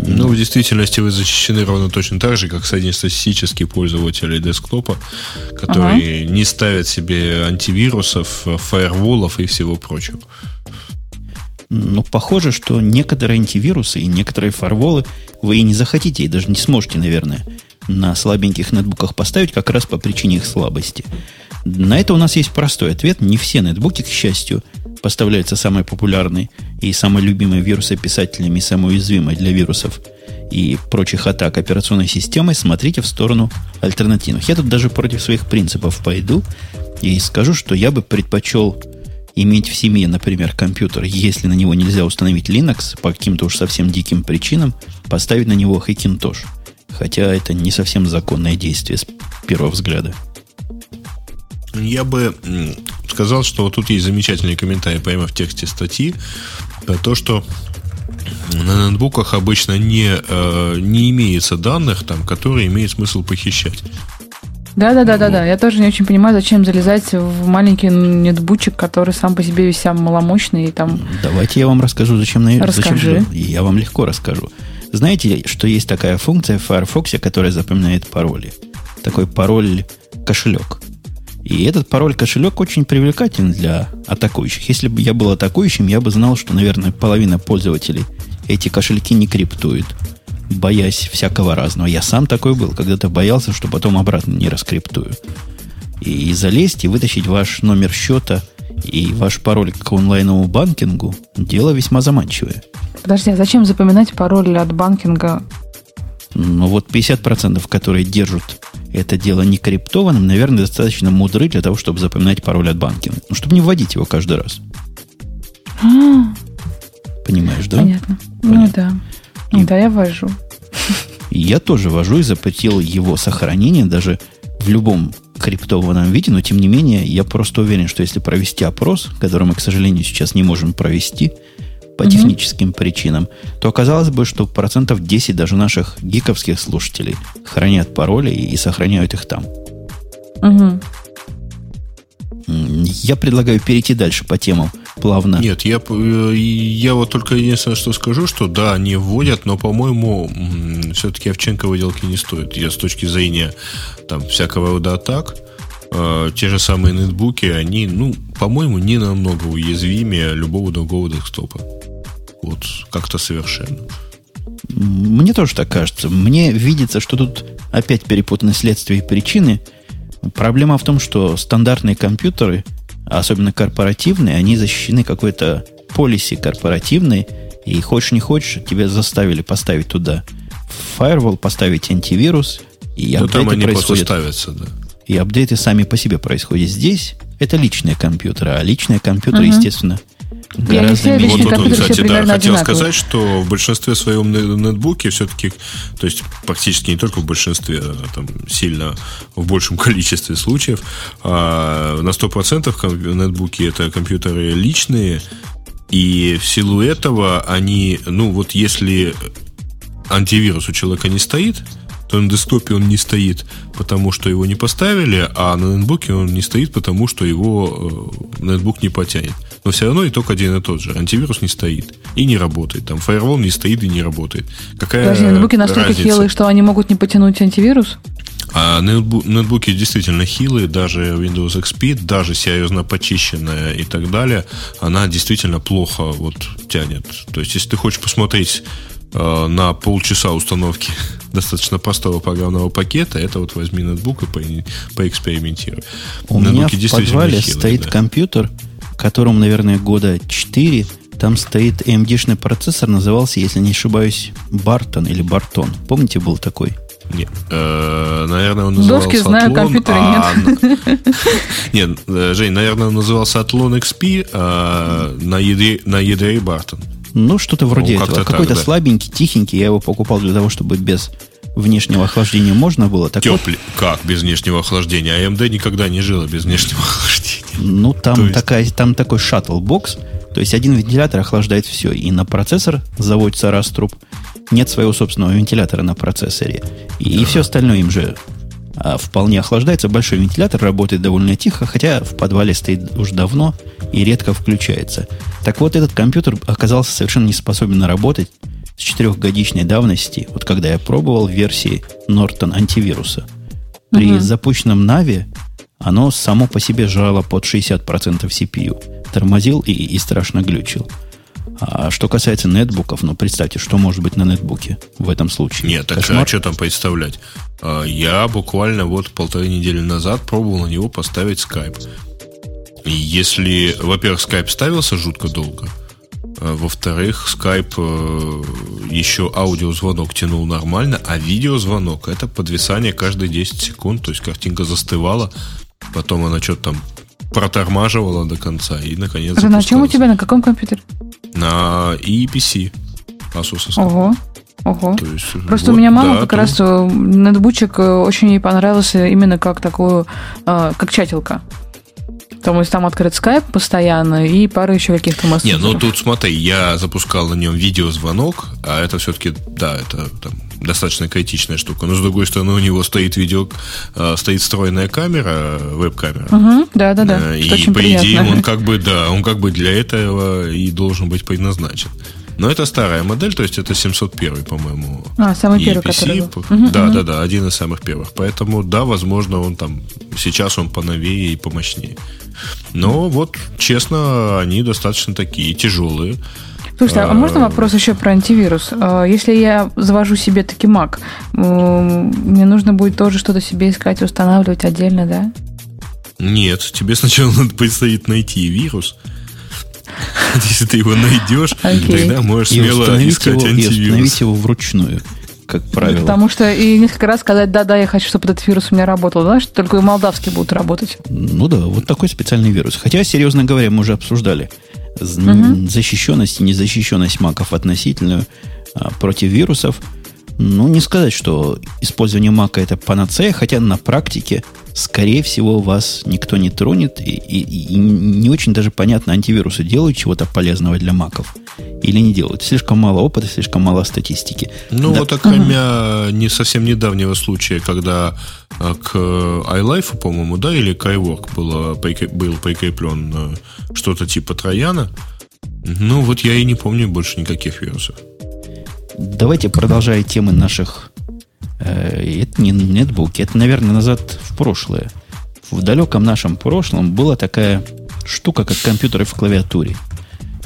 [SPEAKER 3] Ну, в действительности вы защищены ровно точно так же, как среднестатистические пользователи десктопа, которые ага. не ставят себе антивирусов, фаерволов и всего прочего.
[SPEAKER 1] Но похоже, что некоторые антивирусы и некоторые фаерволы вы и не захотите, и даже не сможете, наверное, на слабеньких нетбуках поставить как раз по причине их слабости. На это у нас есть простой ответ. Не все нетбуки, к счастью, поставляются самые популярные и самые любимые вирусописателями, самые уязвимые для вирусов и прочих атак операционной системой, смотрите в сторону альтернативных. Я тут даже против своих принципов пойду и скажу, что я бы предпочел иметь в семье, например, компьютер, если на него нельзя установить Linux по каким-то уж совсем диким причинам, поставить на него Hackintosh. Хотя это не совсем законное действие с первого взгляда.
[SPEAKER 3] Я бы сказал, что вот тут есть замечательный комментарий прямо в тексте статьи про то, что на ноутбуках обычно не, э, не имеется данных, там, которые имеет смысл похищать.
[SPEAKER 2] Да, да, да, да, да. Я тоже не очень понимаю, зачем залезать в маленький нетбучик, который сам по себе весь сам маломощный и там.
[SPEAKER 1] Давайте я вам расскажу, зачем на Расскажи. Зачем, я вам легко расскажу. Знаете, что есть такая функция в Firefox, которая запоминает пароли? Такой пароль кошелек. И этот пароль-кошелек очень привлекательный для атакующих. Если бы я был атакующим, я бы знал, что, наверное, половина пользователей эти кошельки не криптуют, боясь всякого разного. Я сам такой был, когда-то боялся, что потом обратно не раскриптую. И залезть и вытащить ваш номер счета и ваш пароль к онлайновому банкингу – дело весьма заманчивое.
[SPEAKER 2] Подожди, а зачем запоминать пароль от банкинга?
[SPEAKER 1] Ну вот 50%, которые держат это дело не криптованным, наверное, достаточно мудры для того, чтобы запоминать пароль от банкинга. Ну, чтобы не вводить его каждый раз. А. Понимаешь, да?
[SPEAKER 2] Понятно. Ну Понятно. Ну да. И, да, я ввожу.
[SPEAKER 1] Я тоже ввожу и запретил его сохранение даже в любом криптованном виде, но тем не менее я просто уверен, что если провести опрос, который мы, к сожалению, сейчас не можем провести, по угу. техническим причинам, то оказалось бы, что процентов 10 даже наших гиковских слушателей хранят пароли и сохраняют их там. Угу. Я предлагаю перейти дальше по темам плавно.
[SPEAKER 3] Нет, я, э, я вот только единственное, что скажу, что да, они вводят, но, по-моему, все-таки овченко выделки не стоит. Я с точки зрения там всякого рода атак, э, те же самые нетбуки, они, ну, по-моему, не намного уязвимее любого другого десктопа. Вот как-то совершенно.
[SPEAKER 1] Мне тоже так кажется. Мне видится, что тут опять перепутаны следствия и причины. Проблема в том, что стандартные компьютеры, особенно корпоративные, они защищены какой-то полиси корпоративной, и хочешь не хочешь, тебя заставили поставить туда firewall, поставить антивирус, и
[SPEAKER 3] Но ну, апдейты там они происходят. ставятся, да.
[SPEAKER 1] И апдейты сами по себе происходят. Здесь это личные компьютеры, а личные компьютеры, uh-huh. естественно,
[SPEAKER 3] Гораздо меньше. Вот тут, кстати, да, хотел одинаковые. сказать, что в большинстве своем нетбуке все-таки, то есть практически не только в большинстве, а там сильно в большем количестве случаев, а на 100% нетбуки это компьютеры личные, и в силу этого они, ну вот если антивирус у человека не стоит, то на десктопе он не стоит, потому что его не поставили, а на ноутбуке он не стоит, потому что его э, ноутбук не потянет. Но все равно итог один и тот же. Антивирус не стоит и не работает. Там фаервол не стоит и не работает. Какая
[SPEAKER 2] Подожди, ноутбуки настолько
[SPEAKER 3] разница?
[SPEAKER 2] хилые, что они могут не потянуть антивирус?
[SPEAKER 3] А ноутбу- ноутбуки действительно хилые, даже Windows XP, даже серьезно почищенная и так далее, она действительно плохо вот тянет. То есть, если ты хочешь посмотреть э, на полчаса установки достаточно простого программного пакета, это вот возьми ноутбук и по- поэкспериментируй.
[SPEAKER 1] У меня
[SPEAKER 3] Ноутбуки
[SPEAKER 1] в
[SPEAKER 3] действительно
[SPEAKER 1] подвале
[SPEAKER 3] хилые,
[SPEAKER 1] стоит
[SPEAKER 3] да.
[SPEAKER 1] компьютер, которому, наверное, года 4. Там стоит AMD-шный процессор, назывался, если не ошибаюсь, Бартон или Бартон. Помните, был такой?
[SPEAKER 3] Нет, э, наверное, он назывался
[SPEAKER 2] Доски знаю,
[SPEAKER 3] Athlon,
[SPEAKER 2] компьютеры
[SPEAKER 3] а- Нет, э, Жень, наверное, он назывался Athlon XP а на ядре, на ядре Бартон.
[SPEAKER 1] Ну, что-то вроде
[SPEAKER 3] Ну,
[SPEAKER 1] этого.
[SPEAKER 3] как-то так,
[SPEAKER 1] Какой-то
[SPEAKER 3] да.
[SPEAKER 1] слабенький, тихенький. Я его покупал для того, чтобы без внешнего охлаждения можно было. Так вот,
[SPEAKER 3] Теплый. Как без внешнего охлаждения? AMD никогда не жила без внешнего охлаждения.
[SPEAKER 1] ну,
[SPEAKER 3] То
[SPEAKER 1] там,
[SPEAKER 3] есть-
[SPEAKER 1] такая, там такой шаттл-бокс. То есть один вентилятор охлаждает все. И на процессор заводится раструб. Нет своего собственного вентилятора на процессоре. И, все остальное им же а, вполне охлаждается. Большой вентилятор работает довольно тихо, хотя в подвале стоит уже давно и редко включается. Так вот, этот компьютер оказался совершенно не способен работать с четырехгодичной давности, вот когда я пробовал версии Norton антивируса. При запущенном Нави оно само по себе жало под 60% CPU. Тормозил и, и страшно глючил. А что касается нетбуков, ну, представьте, что может быть на нетбуке в этом случае.
[SPEAKER 3] Нет, так
[SPEAKER 1] Кошмар.
[SPEAKER 3] а что там представлять? А, Я буквально вот полторы недели назад пробовал на него поставить скайп. Если, во-первых, скайп ставился жутко долго, во-вторых, скайп э, еще аудиозвонок тянул нормально, а видеозвонок это подвисание каждые 10 секунд, то есть картинка застывала, потом она что-то там протормаживала до конца и наконец
[SPEAKER 2] Жена, на чем у тебя, на каком компьютере?
[SPEAKER 3] На EPC Asus.
[SPEAKER 2] Ого, ого.
[SPEAKER 3] То есть,
[SPEAKER 2] Просто
[SPEAKER 3] вот,
[SPEAKER 2] у меня мама
[SPEAKER 3] да,
[SPEAKER 2] как
[SPEAKER 3] то-
[SPEAKER 2] раз э, нетбучик э, очень ей понравился именно как такую, э, как чатилка. То есть там открыт скайп постоянно и пара еще каких-то
[SPEAKER 3] Не,
[SPEAKER 2] мессенджеров.
[SPEAKER 3] ну тут смотри, я запускал на нем видеозвонок, а это все-таки, да, это там, достаточно критичная штука. Но с другой стороны, у него стоит видео, э, стоит встроенная камера, веб-камера.
[SPEAKER 2] Мгм, да-да-да,
[SPEAKER 3] Э,
[SPEAKER 2] что
[SPEAKER 3] И по
[SPEAKER 2] приятно.
[SPEAKER 3] идее он как бы, да, он как бы для этого и должен быть предназначен. Но это старая модель, то есть это 701, по-моему.
[SPEAKER 2] А, самый первый,
[SPEAKER 3] EPC.
[SPEAKER 2] который был.
[SPEAKER 3] Да,
[SPEAKER 2] мгм.
[SPEAKER 3] да, да, один из самых первых. Поэтому, да, возможно, он там сейчас он поновее и помощнее. Но вот, честно, они достаточно такие тяжелые.
[SPEAKER 2] Слушайте, а можно вопрос еще про антивирус? А, Если я завожу себе таки Mac, мне нужно будет тоже что-то себе искать, устанавливать отдельно, да?
[SPEAKER 3] Нет, тебе сначала надо предстоит найти вирус. Если ты его найдешь,
[SPEAKER 2] Окей.
[SPEAKER 3] тогда можешь
[SPEAKER 1] И
[SPEAKER 3] смело
[SPEAKER 1] установить,
[SPEAKER 3] искать
[SPEAKER 1] его, и
[SPEAKER 3] антивирус.
[SPEAKER 1] установить его вручную, как правило.
[SPEAKER 2] Потому что и несколько раз сказать, да-да, я хочу, чтобы этот вирус у меня работал. Знаешь, только и молдавские будут работать.
[SPEAKER 1] Ну да, вот такой специальный вирус. Хотя, серьезно говоря, мы уже обсуждали з- защищенность и незащищенность маков относительную а, против вирусов. Ну, не сказать, что использование мака это панацея, хотя на практике, скорее всего, вас никто не тронет, и, и- и не очень даже понятно, антивирусы делают чего-то полезного для маков или не делают. Слишком мало опыта, слишком мало статистики.
[SPEAKER 3] Ну,
[SPEAKER 1] Да.
[SPEAKER 3] вот окромя не совсем недавнего случая, когда а, к iLife, по-моему, да, или к iWork было, был прикреплен а, что-то типа Трояна, ну, вот я и не помню больше никаких вирусов.
[SPEAKER 1] Давайте продолжая темы наших... э, это не нетбуки, это, наверное, назад в прошлое. В далеком нашем прошлом была такая штука, как компьютеры в клавиатуре.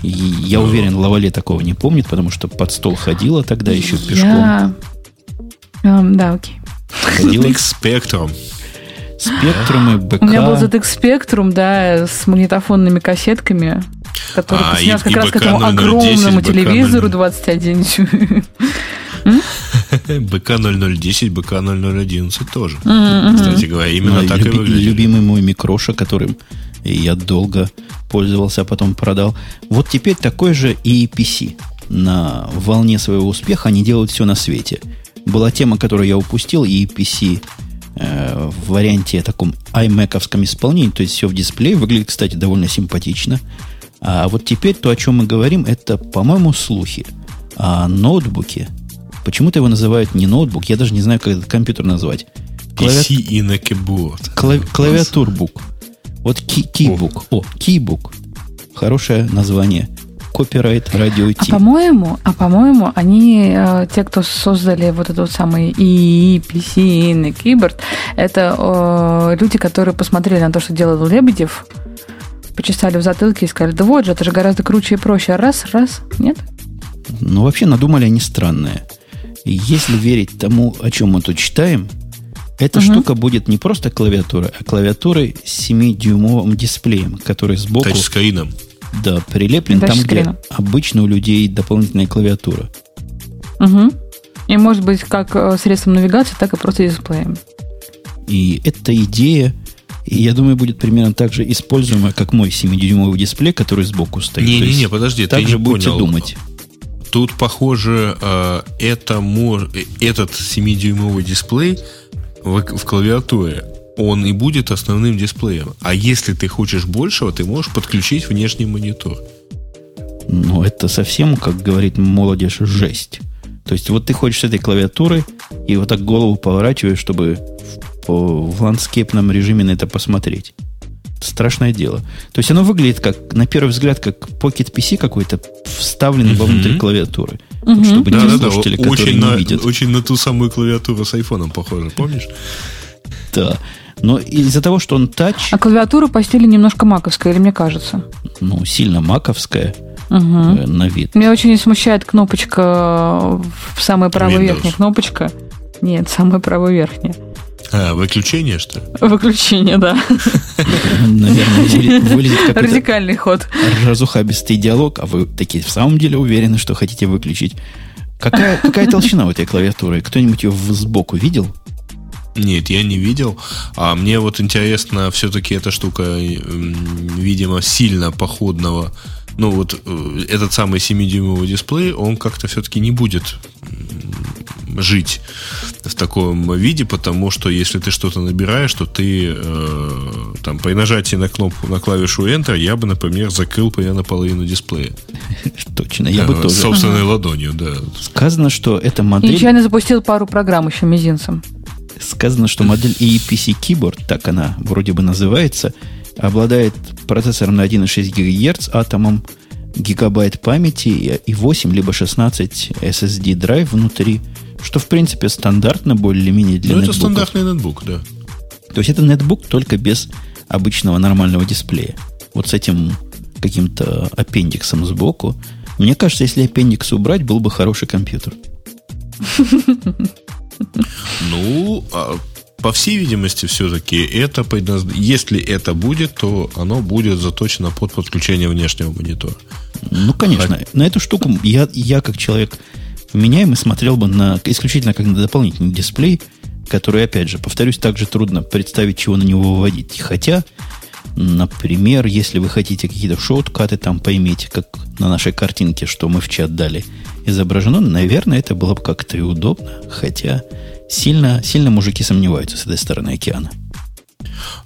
[SPEAKER 1] И я уверен, Лавале такого не помнит, потому что под стол ходила тогда еще пешком.
[SPEAKER 2] Я... Эм, да, окей.
[SPEAKER 1] Ходила
[SPEAKER 3] ZX Spectrum.
[SPEAKER 1] спектрумы, БК.
[SPEAKER 2] У меня был ZX Spectrum, да, с магнитофонными кассетками, который
[SPEAKER 3] А, и-
[SPEAKER 2] как
[SPEAKER 3] и
[SPEAKER 2] раз к этому
[SPEAKER 3] BK 010,
[SPEAKER 2] огромному
[SPEAKER 3] BK
[SPEAKER 2] телевизору 21
[SPEAKER 3] БК-0010, БК-0011 тоже. Кстати говоря, именно так и выглядит.
[SPEAKER 1] Любимый мой микроша, которым я долго пользовался, а потом продал. Вот теперь такой же и PC. На волне своего успеха они делают все на свете. Была тема, которую я упустил, и PC э, в варианте таком iMac-овском исполнении, то есть все в дисплее, выглядит, кстати, довольно симпатично. А вот теперь то, о чем мы говорим, это, по-моему, слухи о ноутбуке, Почему-то его называют не ноутбук, я даже не знаю, как этот компьютер назвать.
[SPEAKER 3] Клавиат... PC и на keyboard.
[SPEAKER 1] Клави... Клавиатурбук. Вот кейбук. О, кейбук. Хорошее название. Копирайт радио
[SPEAKER 2] А по-моему, а по-моему, они, э, те, кто создали вот этот вот самый ИИ, PC, и Keyboard, это э, люди, которые посмотрели на то, что делал Лебедев, почесали в затылке и сказали, да вот же, это же гораздо круче и проще. Раз, раз, нет?
[SPEAKER 1] Ну, вообще надумали они странное. Если верить тому, о чем мы тут читаем, эта угу. штука будет не просто клавиатура, а клавиатурой с 7-дюймовым дисплеем, который сбоку...
[SPEAKER 3] Тачскрином.
[SPEAKER 1] Да, прилеплен там, где обычно у людей дополнительная клавиатура.
[SPEAKER 2] Угу. И может быть как э, средством навигации, так и просто дисплеем.
[SPEAKER 1] И эта идея, я думаю, будет примерно так же используема, как мой 7-дюймовый дисплей, который сбоку стоит.
[SPEAKER 3] Не-не-не, подожди,
[SPEAKER 1] так
[SPEAKER 3] ты
[SPEAKER 1] же
[SPEAKER 3] не
[SPEAKER 1] будете
[SPEAKER 3] понял.
[SPEAKER 1] думать.
[SPEAKER 3] Тут, похоже, э, это мож... этот 7-дюймовый дисплей в, в клавиатуре он и будет основным дисплеем. А если ты хочешь большего, ты можешь подключить внешний монитор.
[SPEAKER 1] Ну, это совсем, как говорит молодежь, жесть. То есть вот ты хочешь с этой клавиатуры и вот так голову поворачиваешь, чтобы в, в ландскейпном режиме на это посмотреть. Страшное дело. То есть оно выглядит как, на первый взгляд, как Pocket PC какой-то, вставленный mm-hmm. вовнутрь клавиатуры.
[SPEAKER 2] Mm-hmm.
[SPEAKER 1] Вот, чтобы
[SPEAKER 3] да,
[SPEAKER 1] те
[SPEAKER 3] да,
[SPEAKER 1] слушатели,
[SPEAKER 3] да.
[SPEAKER 1] которые
[SPEAKER 3] очень
[SPEAKER 1] не
[SPEAKER 3] на,
[SPEAKER 1] видят.
[SPEAKER 3] Очень на ту самую клавиатуру с айфоном похоже, помнишь?
[SPEAKER 1] Да. Но из-за того, что он тач...
[SPEAKER 2] А клавиатура по стилю немножко маковская, или мне кажется?
[SPEAKER 1] Ну, сильно маковская
[SPEAKER 2] угу.
[SPEAKER 1] э, на вид.
[SPEAKER 2] Меня очень смущает кнопочка, самая правая
[SPEAKER 3] Windows.
[SPEAKER 2] верхняя кнопочка. Нет, самая правая верхняя.
[SPEAKER 3] А, выключение, что ли?
[SPEAKER 2] Выключение, да.
[SPEAKER 1] Наверное, вылезет какой-то
[SPEAKER 2] Радикальный ход.
[SPEAKER 1] разухабистый диалог, а вы такие в самом деле уверены, что хотите выключить. Какая, какая толщина у этой клавиатуры? Кто-нибудь ее сбоку видел?
[SPEAKER 3] Нет, я не видел. А мне вот интересно, все-таки эта штука, видимо, сильно походного. Ну, вот э, этот самый 7-дюймовый дисплей, он как-то все-таки не будет жить в таком виде, потому что если ты что-то набираешь, то ты э, там при нажатии на кнопку на клавишу Enter я бы, например, закрыл примерно половину дисплея.
[SPEAKER 1] Точно, я бы
[SPEAKER 3] Э,
[SPEAKER 1] тоже.
[SPEAKER 3] Собственной ладонью, да.
[SPEAKER 1] Сказано, что эта
[SPEAKER 2] И
[SPEAKER 1] модель...
[SPEAKER 2] нечаянно запустил пару программ еще мизинцем.
[SPEAKER 1] Сказано, что модель EPC Keyboard, так она вроде бы называется, обладает процессором на 1,6 ГГц, атомом гигабайт памяти и- и 8 либо 16 SSD драйв внутри, что в принципе стандартно более-менее для
[SPEAKER 3] Ну, это стандартный нетбук, да.
[SPEAKER 1] То есть это нетбук только без обычного нормального дисплея. Вот с этим каким-то аппендиксом сбоку. Мне кажется, если аппендикс убрать, был бы хороший компьютер.
[SPEAKER 3] Ну, а, по всей видимости, все-таки это предназ... если это будет, то оно будет заточено под подключение внешнего монитора.
[SPEAKER 1] Ну, конечно, на эту штуку я, я как человек вменяемый смотрел бы на исключительно как на дополнительный дисплей, который, опять же, повторюсь, также трудно представить, чего на него выводить. Хотя, например, если вы хотите какие-то шоткаты там поймите, как на нашей картинке, что мы в чат дали, изображено, наверное, это было бы как-то и удобно. Хотя сильно, сильно мужики сомневаются с этой стороны океана.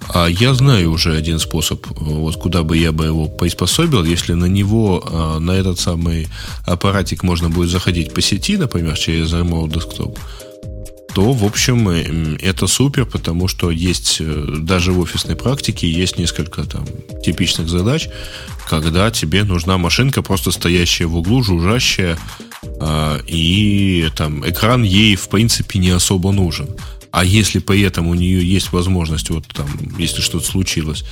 [SPEAKER 3] А я знаю уже один способ, вот куда бы я бы его приспособил, если на него, а, на этот самый аппаратик можно будет заходить по сети, например, через Remote Desktop, то, в общем, это супер, потому что есть э, даже в офисной практике есть несколько там типичных задач, когда тебе нужна машинка, просто стоящая в углу, жужжащая, а, и там экран ей, в принципе, не особо нужен. А если при этом у нее есть возможность, вот там, если что-то случилось,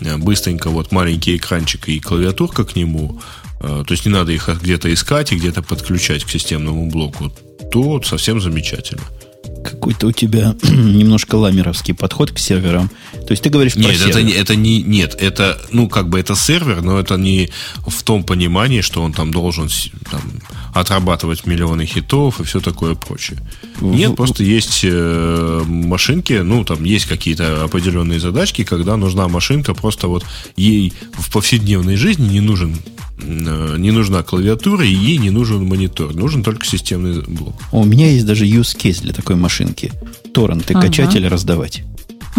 [SPEAKER 3] э, быстренько вот маленький экранчик и клавиатурка к нему, э, то есть не надо их где-то искать и где-то подключать к системному блоку, то совсем замечательно.
[SPEAKER 1] Какой-то у тебя немножко ламеровский подход к серверам. То есть ты говоришь про
[SPEAKER 3] Нет, это,
[SPEAKER 1] сервер.
[SPEAKER 3] не- это не нет, это ну как бы это сервер, но это не в том понимании, что он там должен там, отрабатывать миллионы хитов и все такое прочее. Нет, просто есть э, машинки, ну там есть какие-то определенные задачки, когда нужна машинка, просто вот ей в повседневной жизни не нужен э, не нужна клавиатура и ей не нужен монитор, нужен только системный блок.
[SPEAKER 1] У меня есть даже use case для такой машинки. Торренты
[SPEAKER 2] Ага.
[SPEAKER 1] качать или раздавать.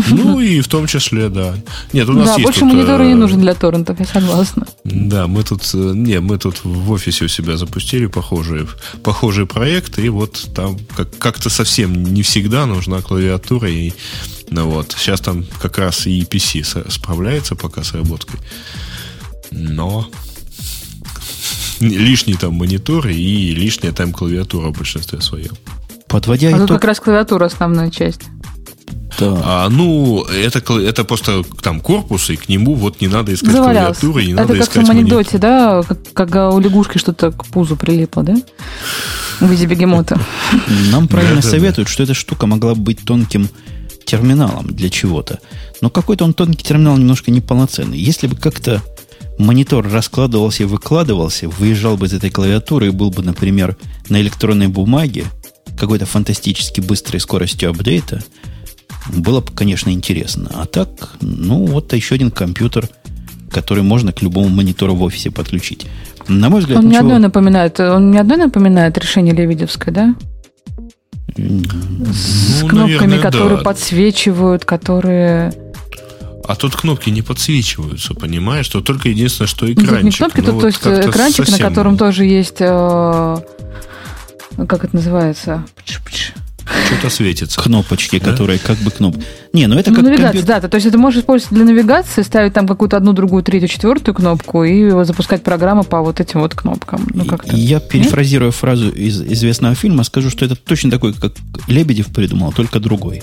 [SPEAKER 3] Ну и в том числе, да. Нет, у нас
[SPEAKER 2] да,
[SPEAKER 3] есть
[SPEAKER 2] больше
[SPEAKER 3] тут,
[SPEAKER 2] монитора
[SPEAKER 3] э,
[SPEAKER 2] не нужен для торрентов, я согласна.
[SPEAKER 3] Да, мы тут, э, не, мы тут в офисе у себя запустили похожие, похожие проекты, и вот там как, как-то совсем не всегда нужна клавиатура, и ну вот, сейчас там как раз и PC справляется пока с работкой, но лишний там монитор и лишняя там клавиатура в большинстве своем.
[SPEAKER 1] Подводя
[SPEAKER 2] А тут
[SPEAKER 1] итог,
[SPEAKER 2] как раз клавиатура основная часть.
[SPEAKER 1] Да,
[SPEAKER 3] А, ну, это, это просто там корпус, и к нему вот не надо искать
[SPEAKER 2] Завалялся.
[SPEAKER 3] клавиатуры, и не
[SPEAKER 2] Это
[SPEAKER 3] надо
[SPEAKER 2] как в
[SPEAKER 3] искать монитор.
[SPEAKER 2] анекдоте, да, как, как у лягушки что-то к пузу прилипло, да? В виде бегемота.
[SPEAKER 1] нам правильно
[SPEAKER 3] Да-да-да.
[SPEAKER 1] советуют, что эта штука могла быть тонким терминалом для чего-то. Но какой-то он тонкий терминал немножко неполноценный. Если бы как-то монитор раскладывался и выкладывался, выезжал бы из этой клавиатуры и был бы, например, на электронной бумаге, какой-то фантастически быстрой скоростью апдейта, было бы, конечно, интересно. А так, ну, вот еще один компьютер, который можно к любому монитору в офисе подключить. На мой взгляд,
[SPEAKER 2] Он мне
[SPEAKER 1] ничего-
[SPEAKER 2] одно напоминает, он мне одно напоминает решение Лебедевское, да? С
[SPEAKER 3] Ну,
[SPEAKER 2] кнопками,
[SPEAKER 3] наверное,
[SPEAKER 2] которые
[SPEAKER 3] да.
[SPEAKER 2] подсвечивают, которые...
[SPEAKER 3] А тут кнопки не подсвечиваются, понимаешь? Тут только единственное, что экранчик.
[SPEAKER 2] не кнопки,
[SPEAKER 3] Ну,
[SPEAKER 2] тут
[SPEAKER 3] вот
[SPEAKER 2] то есть
[SPEAKER 3] как-то
[SPEAKER 2] экранчик, на
[SPEAKER 3] совсем-
[SPEAKER 2] котором тоже есть... э, Как это называется?
[SPEAKER 3] Что-то светится.
[SPEAKER 1] кнопочки,
[SPEAKER 3] Да?
[SPEAKER 1] которые как бы кнопки. Не, ну это
[SPEAKER 2] Ну,
[SPEAKER 1] как
[SPEAKER 2] навигация,
[SPEAKER 1] компьютер.
[SPEAKER 2] да. То есть это можешь использовать для навигации, ставить там какую-то одну, другую, третью, четвертую кнопку и запускать программу по вот этим вот кнопкам. Ну, как-то.
[SPEAKER 1] Я, перефразируя фразу из известного фильма, скажу, что это точно такой, как Лебедев придумал, только другой.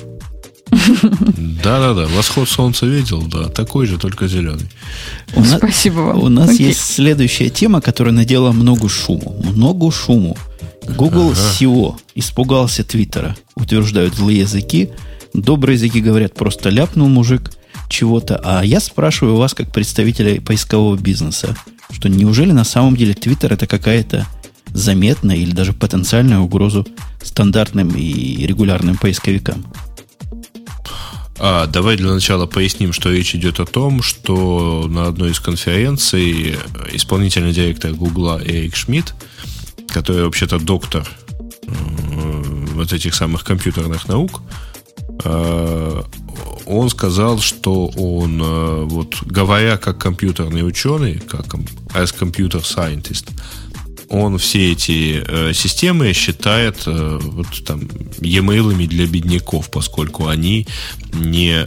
[SPEAKER 3] Да-да-да, восход солнца видел, да, такой же, только зеленый.
[SPEAKER 1] У,
[SPEAKER 2] Спасибо вам.
[SPEAKER 1] у нас
[SPEAKER 2] Окей.
[SPEAKER 1] есть следующая тема, которая надела много шуму. Много шуму. Google
[SPEAKER 3] Ага.
[SPEAKER 1] SEO испугался Твиттера, утверждают злые языки. Добрые языки говорят, просто ляпнул мужик чего-то. А я спрашиваю вас, как представителя поискового бизнеса, что неужели на самом деле Твиттер это какая-то заметная или даже потенциальная угрозу стандартным и регулярным поисковикам?
[SPEAKER 3] А, давай для начала поясним, что речь идет о том, что на одной из конференций исполнительный директор Гугла Эрик Шмидт, который вообще-то доктор э, вот этих самых компьютерных наук, э, он сказал, что он, э, вот говоря как компьютерный ученый, как as computer scientist, он все эти системы считает вот там e-mail для бедняков, поскольку они не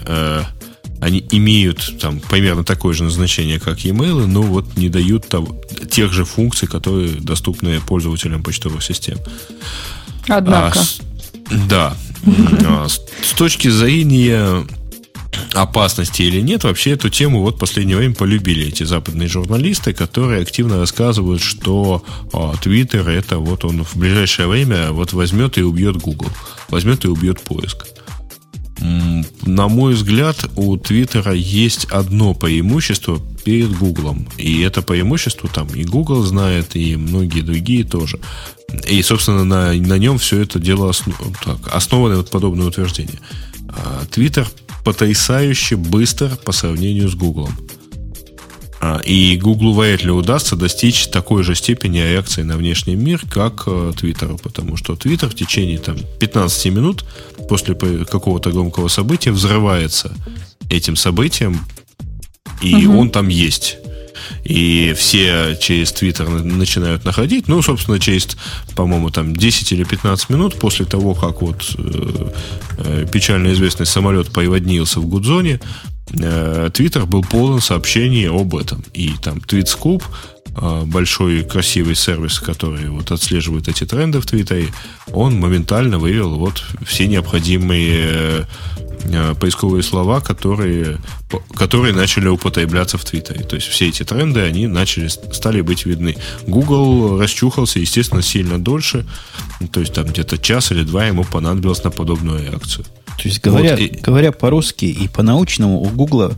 [SPEAKER 3] они имеют там примерно такое же назначение, как e-mail, но вот не дают того- тех же функций, которые доступны пользователям почтовых систем.
[SPEAKER 2] Однако.
[SPEAKER 3] А, с- да. А, с, с точки зрения опасности или нет, вообще эту тему вот в последнее время полюбили эти западные журналисты, которые активно рассказывают, что а, Twitter это вот он в ближайшее время вот возьмет и убьет Google, возьмет и убьет поиск. На мой взгляд, у Твиттера есть одно преимущество перед Гуглом. И это преимущество там и Google знает, и многие другие тоже. И, собственно, на, на нем все это дело осно- так, основано вот подобное утверждение. А, Твиттер потрясающе быстр по сравнению с Гуглом. А, И Гуглу вряд ли удастся достичь такой же степени реакции на внешний мир, как э, Твиттеру, потому что Твиттер в течение там, 15 минут после по- какого-то громкого события взрывается этим событием, и он там есть. И все через Твиттер на- начинают находить. Ну, собственно, через, по-моему, там 10 или 15 минут после того, как вот э, э, печально известный самолет приводнился в Гудзоне, Твиттер был полон сообщений об этом. И там TweetScoop, э, большой красивый сервис, который вот отслеживает эти тренды в Твиттере, он моментально вывел вот все необходимые э, э, поисковые слова, которые, которые начали употребляться в Твиттере. То есть все эти тренды, они начали, стали быть видны. Google расчухался, естественно, сильно дольше. То есть там где-то час или два ему понадобилось на подобную реакцию.
[SPEAKER 1] То есть, говоря,
[SPEAKER 3] Вот и-
[SPEAKER 1] говоря по-русски и по-научному, у Гугла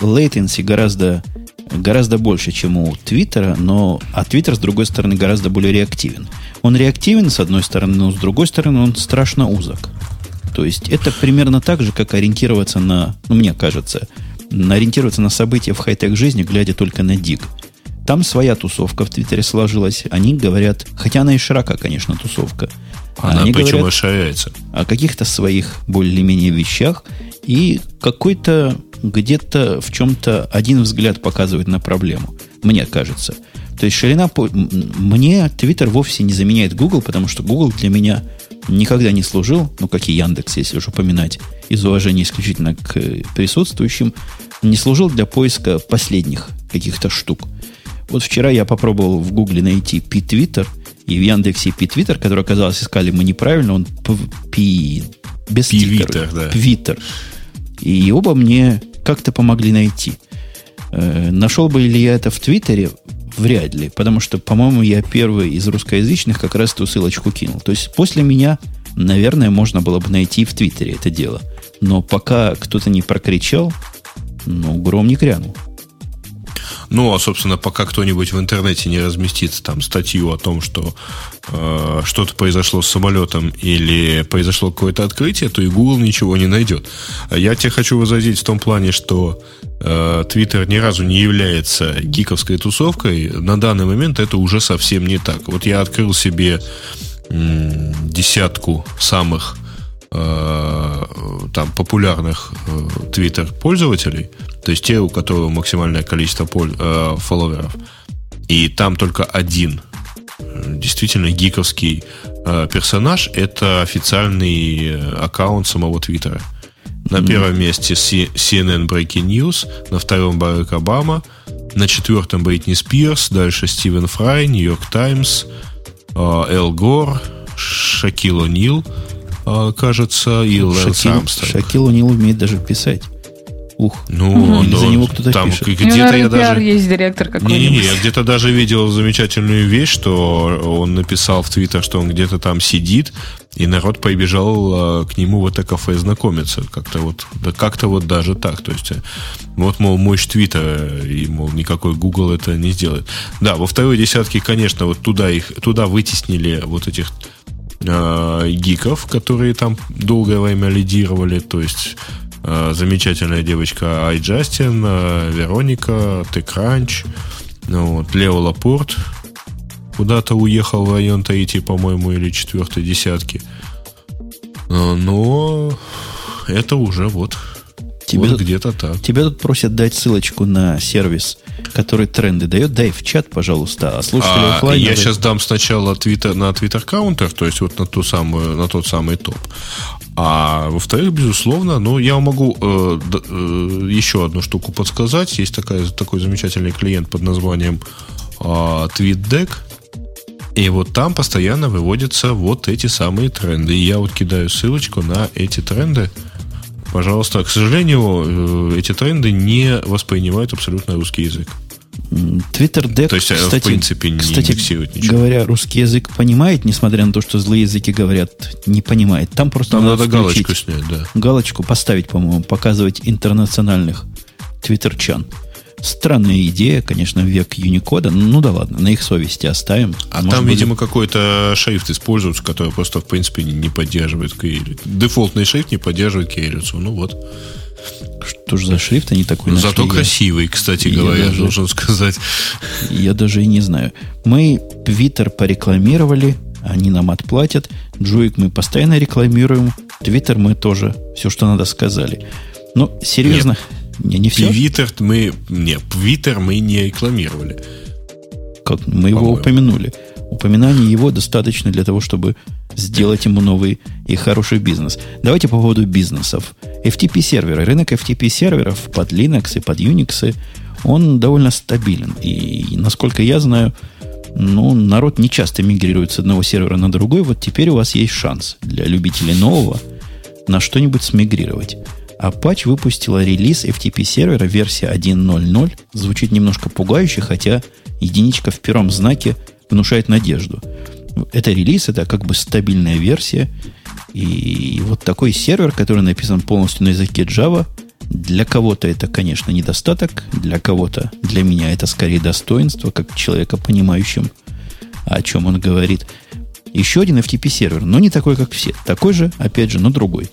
[SPEAKER 1] latency гораздо, гораздо больше, чем у Твиттера, но а Твиттер, с другой стороны, гораздо более реактивен. Он реактивен, с одной стороны, но с другой стороны, он страшно узок. То есть, это примерно так же, как ориентироваться на, ну, мне кажется, ориентироваться на события в хай-тек жизни, глядя только на дик. Там своя тусовка в Твиттере сложилась. Они говорят, хотя она и широка, конечно, тусовка.
[SPEAKER 3] Она они причем расширяется.
[SPEAKER 1] О каких-то своих более-менее вещах. И какой-то где-то в чем-то один взгляд показывает на проблему. Мне кажется. То есть ширина... Мне Твиттер вовсе не заменяет Google, потому что Google для меня никогда не служил, ну, как и Яндекс, если уж упоминать, из уважения исключительно к присутствующим, не служил для поиска последних каких-то штук. Вот вчера я попробовал в Гугле найти P-Twitter, и в Яндексе P-Twitter, который, оказалось, искали мы неправильно, он P, без стикера. Да. Twitter. И оба мне как-то помогли найти. Э, нашел бы ли я это в Твиттере? Вряд ли, потому что, по-моему, я первый из русскоязычных как раз эту ссылочку кинул. То есть после меня, наверное, можно было бы найти в Твиттере это дело. Но пока кто-то не прокричал, ну, гром не крянул.
[SPEAKER 3] Ну, а, собственно, пока кто-нибудь в интернете не разместит там статью о том, что э, что-то произошло с самолетом или произошло какое-то открытие, то и Google ничего не найдет. Я тебе хочу возразить в том плане, что э, Twitter ни разу не является гиковской тусовкой. На данный момент это уже совсем не так. Вот я открыл себе м, десятку самых э, там популярных э, Twitter пользователей, то есть те, у которых максимальное количество поль, э, фолловеров. И там только один э, действительно гиковский э, персонаж это официальный э, аккаунт самого Твиттера. На mm-hmm. первом месте CNN Breaking News, на втором Барак Обама, на четвертом Бритни Спирс, дальше Стивен Фрай, Нью-Йорк Таймс, Эл Гор, Шакил О'Нил, кажется, и Армстронг.
[SPEAKER 1] Шакил О'Нил умеет даже писать. Ух.
[SPEAKER 3] Ну, угу.
[SPEAKER 1] за него кто-то там пишет.
[SPEAKER 2] где-то я даже... есть директор какой-нибудь.
[SPEAKER 3] Не, не, я где-то даже видел замечательную вещь, что он написал в Твиттер, что он где-то там сидит, и народ побежал к нему в это кафе знакомиться. Как-то вот, да как-то вот даже так. То есть, э, вот, мол, мощь Твиттера, и, мол, никакой Google это не сделает. Да, во второй десятке, конечно, вот туда их, туда вытеснили вот этих э, гиков, которые там долгое время лидировали, то есть Э, замечательная девочка Ай Джастин, э, Вероника, Текранч, ну, вот, Лео Лапорт куда-то уехал в район Таити, по-моему, или четвертой десятки. Э, но это уже вот
[SPEAKER 1] Тебе вот где-то так. Тебя тут просят дать ссылочку на сервис, который тренды дает. Дай в чат, пожалуйста. А слушатели
[SPEAKER 3] а, офлайн... Я сейчас дам сначала твиттер, на твиттер каунтер, то есть вот на, ту самую, на тот самый топ. А во-вторых, безусловно, ну, я могу э, э, еще одну штуку подсказать. Есть такая, такой замечательный клиент под названием э, TweetDeck. И вот там постоянно выводятся вот эти самые тренды. И я вот кидаю ссылочку на эти тренды. Пожалуйста, к сожалению, э, эти тренды не воспринимают абсолютно русский язык.
[SPEAKER 1] Twitter Deck,
[SPEAKER 3] То есть, э, кстати, в принципе, не
[SPEAKER 1] кстати, ничего. говоря, русский язык понимает, несмотря на то, что злые языки говорят, не понимает. Там просто
[SPEAKER 3] Там надо, надо галочку снять, да.
[SPEAKER 1] Галочку поставить, по-моему, показывать интернациональных твиттерчан. Странная идея, конечно, век Юникода. Ну да ладно, на их совести оставим.
[SPEAKER 3] А Может там, быть... видимо, какой-то шрифт используется, который просто, в принципе, не поддерживает кириллицу. Дефолтный шрифт не поддерживает кириллицу. Ну вот.
[SPEAKER 1] Что же за шрифт они такой
[SPEAKER 3] нашли? Зато красивый, кстати я говоря, даже, должен сказать.
[SPEAKER 1] Я даже и не знаю. Мы Твиттер порекламировали, они нам отплатят. Джуик мы постоянно рекламируем. Твиттер мы тоже все, что надо, сказали. Ну, серьезно,
[SPEAKER 3] Нет, не, не все. Твиттер мы, не, Твиттер мы не рекламировали.
[SPEAKER 1] Как? Мы его упомянули. Упоминание его достаточно для того, чтобы сделать ему новый и хороший бизнес. Давайте по поводу бизнесов. FTP-серверы. Рынок FTP-серверов под Linux и под Unix, он довольно стабилен. И, насколько я знаю, ну, народ не часто мигрирует с одного сервера на другой. Вот теперь у вас есть шанс для любителей нового на что-нибудь смигрировать. Apache выпустила релиз FTP сервера версия 1.0.0. Звучит немножко пугающе, хотя единичка в первом знаке внушает надежду. Это релиз, это как бы стабильная версия. И вот такой сервер, который написан полностью на языке Java, для кого-то это, конечно, недостаток, для кого-то, для меня это скорее достоинство, как человека, понимающим, о чем он говорит. Еще один FTP-сервер, но не такой, как все. Такой же, опять же, но другой.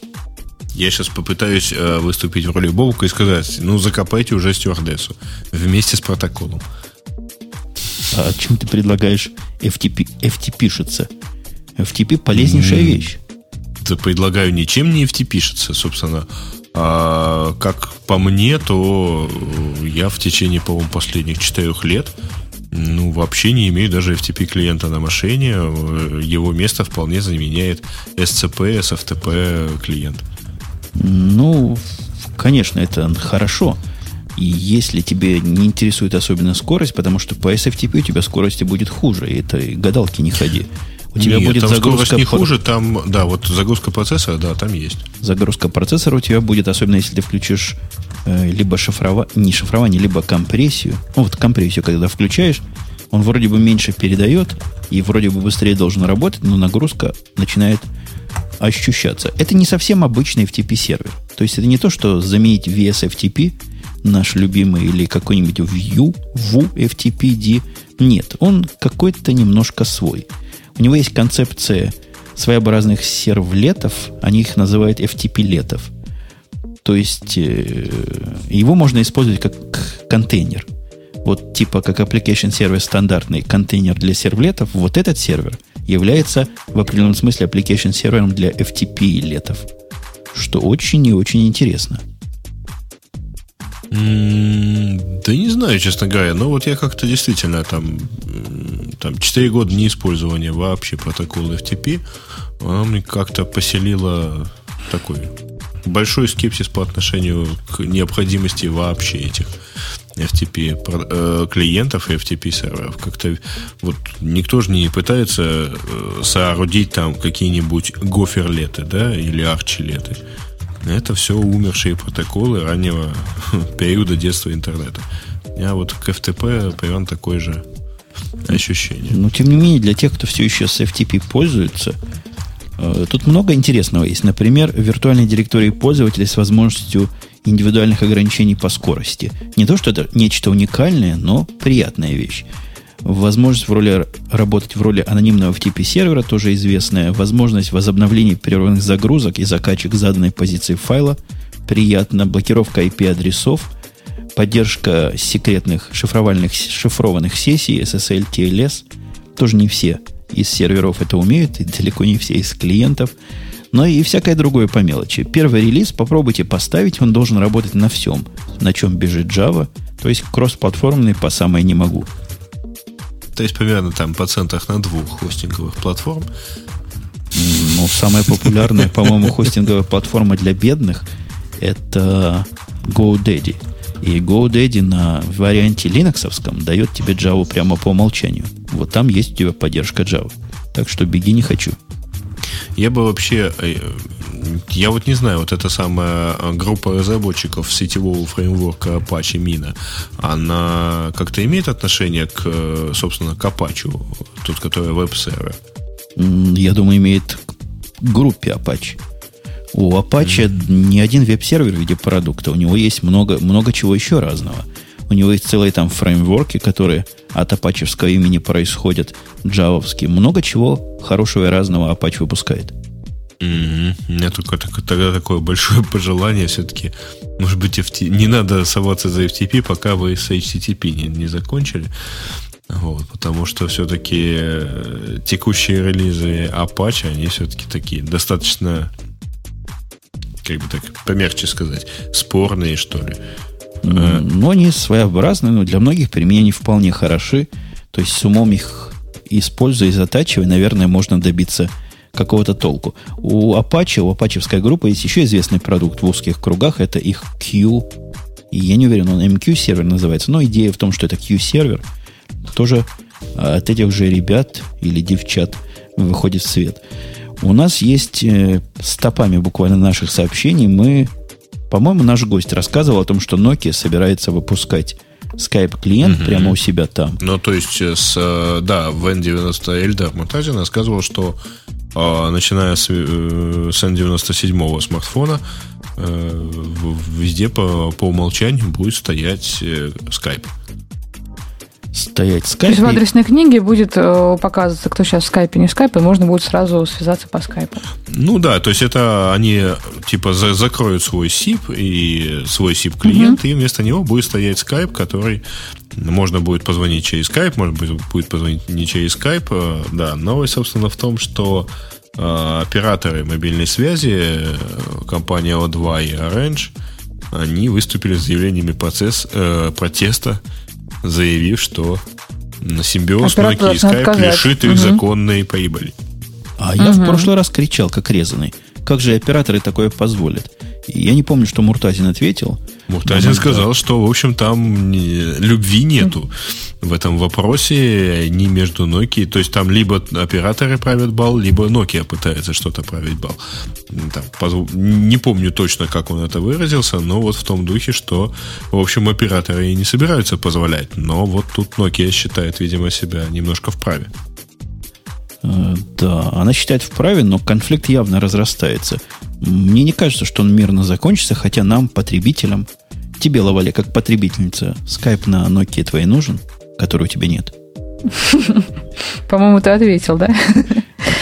[SPEAKER 3] Я сейчас попытаюсь э, выступить в роли Бобука и сказать, ну, закопайте уже стюардессу вместе с протоколом.
[SPEAKER 1] А чем ты предлагаешь FTP, FTP-шиться? FTP полезнейшая вещь.
[SPEAKER 3] Да предлагаю ничем не FTP-шиться, собственно. А как по мне, то я в течение, по-моему, последних четырех лет ну, вообще не имею даже FTP клиента на машине. Его место вполне заменяет SCP, SFTP клиент.
[SPEAKER 1] Ну, конечно, это хорошо. И если тебе не интересует особенно скорость, потому что по SFTP у тебя скорости будет хуже, и это гадалки не ходи. У тебя
[SPEAKER 3] Нет,
[SPEAKER 1] будет
[SPEAKER 3] там
[SPEAKER 1] загрузка
[SPEAKER 3] не хуже, там, да, вот загрузка процессора, да, там есть.
[SPEAKER 1] Загрузка процессора у тебя будет, особенно если ты включишь э, либо шифрование, не шифрование, либо компрессию. Ну, вот компрессию, когда включаешь, он вроде бы меньше передает и вроде бы быстрее должен работать, но нагрузка начинает ощущаться. Это не совсем обычный FTP сервер. То есть это не то, что заменить VSFTP, наш любимый, или какой-нибудь Vue, VU FTPD. Нет, он какой-то немножко свой. У него есть концепция своеобразных сервлетов, они их называют FTP-летов. То есть э, его можно использовать как контейнер. Вот типа как application сервер стандартный контейнер для сервлетов, вот этот сервер является в определенном смысле application сервером для FTP-летов. Что очень и очень интересно.
[SPEAKER 3] Да не знаю, честно говоря. Но вот я как-то действительно там, там 4 года не использования вообще протокола FTP, она мне как-то поселила такой большой скепсис по отношению к необходимости вообще этих FTP э, клиентов и FTP серверов. Как-то вот никто же не пытается э, соорудить там какие-нибудь гоферлеты, да, или арчилеты. Это все умершие протоколы раннего периода детства интернета. Я вот к FTP примерно такое же ощущение.
[SPEAKER 1] Но, тем не менее, для тех, кто все еще с FTP пользуется, э, тут много интересного есть. Например, виртуальные директории пользователей с возможностью индивидуальных ограничений по скорости. Не то, что это нечто уникальное, но приятная вещь. Возможность в роли, работать в роли анонимного FTP сервера тоже известная. Возможность возобновления прерванных загрузок и закачек заданной позиции файла. Приятно. Блокировка IP-адресов. Поддержка секретных шифровальных, шифрованных сессий SSL, TLS. Тоже не все из серверов это умеют, и далеко не все из клиентов. Но и всякое другое по мелочи. Первый релиз попробуйте поставить, он должен работать на всем, на чем бежит Java, то есть кроссплатформенный по самой не могу.
[SPEAKER 3] То есть примерно там процентах на двух хостинговых платформ.
[SPEAKER 1] Ну, самая популярная, по-моему, хостинговая платформа для бедных это GoDaddy. И GoDaddy на варианте линоксовском дает тебе Java прямо по умолчанию. Вот там есть у тебя поддержка Java. Так что беги не хочу.
[SPEAKER 3] Я бы вообще, э, я вот не знаю, вот эта самая группа разработчиков сетевого фреймворка Apache Mina, она как-то имеет отношение к, э, собственно, к Apache, тот, который веб-сервер?
[SPEAKER 1] Я думаю, имеет к группе Apache. У Apache mm-hmm. не один веб-сервер в виде продукта, у него есть много, много чего еще разного. У него есть целые там фреймворки, которые от апачевского имени происходят, джавовские. Много чего хорошего и разного Apache выпускает.
[SPEAKER 3] Mm-hmm. У меня только тогда такое большое пожелание все-таки. Может быть, FT... не надо соваться за FTP, пока вы с HTTP не, не закончили. Вот, потому что все-таки э, текущие релизы Apache, они все-таки такие достаточно, как бы так помягче сказать, спорные, что ли.
[SPEAKER 1] Но они своеобразные, но для многих применений вполне хороши. То есть с умом их используя и затачивая, наверное, можно добиться какого-то толку. У Apache, у апачевской группы есть еще известный продукт в узких кругах, это их Q. И я не уверен, он MQ сервер называется, но идея в том, что это Q-сервер, тоже от этих же ребят или девчат выходит в свет. У нас есть э, стопами буквально наших сообщений, мы по-моему, наш гость рассказывал о том, что Nokia собирается выпускать Skype клиент угу. прямо у себя там.
[SPEAKER 3] Ну, то есть, э, с, э, да, в N90 Эльдар Монтазин рассказывал, что э, начиная с, э, с N97 смартфона э, везде по, по умолчанию будет стоять Skype.
[SPEAKER 1] Стоять
[SPEAKER 2] скайп. То есть в адресной книге будет э, показываться, кто сейчас в скайпе, не в скайпе, и можно будет сразу связаться по скайпу.
[SPEAKER 3] Ну да, то есть это они типа за, закроют свой SIP и свой SIP клиент, угу. и вместо него будет стоять скайп, который можно будет позвонить через Skype, может быть, будет позвонить не через Skype. Э, да, новость, собственно, в том, что э, операторы мобильной связи, э, компания O2 и Orange, они выступили с заявлениями процесс, э, протеста, заявив, что симбиоз Nokia и Skype лишит их угу. законной прибыли.
[SPEAKER 1] А я угу. в прошлый раз кричал, как резанный. Как же операторы такое позволят? Я не помню, что Муртазин ответил.
[SPEAKER 3] Муртазин сказал, что, в общем, там любви нету в этом вопросе ни между Nokia. То есть там либо операторы правят бал, либо Nokia пытается что-то править бал. Там, не помню точно, как он это выразился, но вот в том духе, что, в общем, операторы и не собираются позволять. Но вот тут Nokia считает, видимо, себя немножко вправе.
[SPEAKER 1] Э, да, она считает вправе, но конфликт явно разрастается. Мне не кажется, что он мирно закончится, хотя нам, потребителям, тебе, Лавале, как потребительница, скайп на Nokia твоей нужен, который у тебя нет?
[SPEAKER 2] По-моему, ты ответил, да?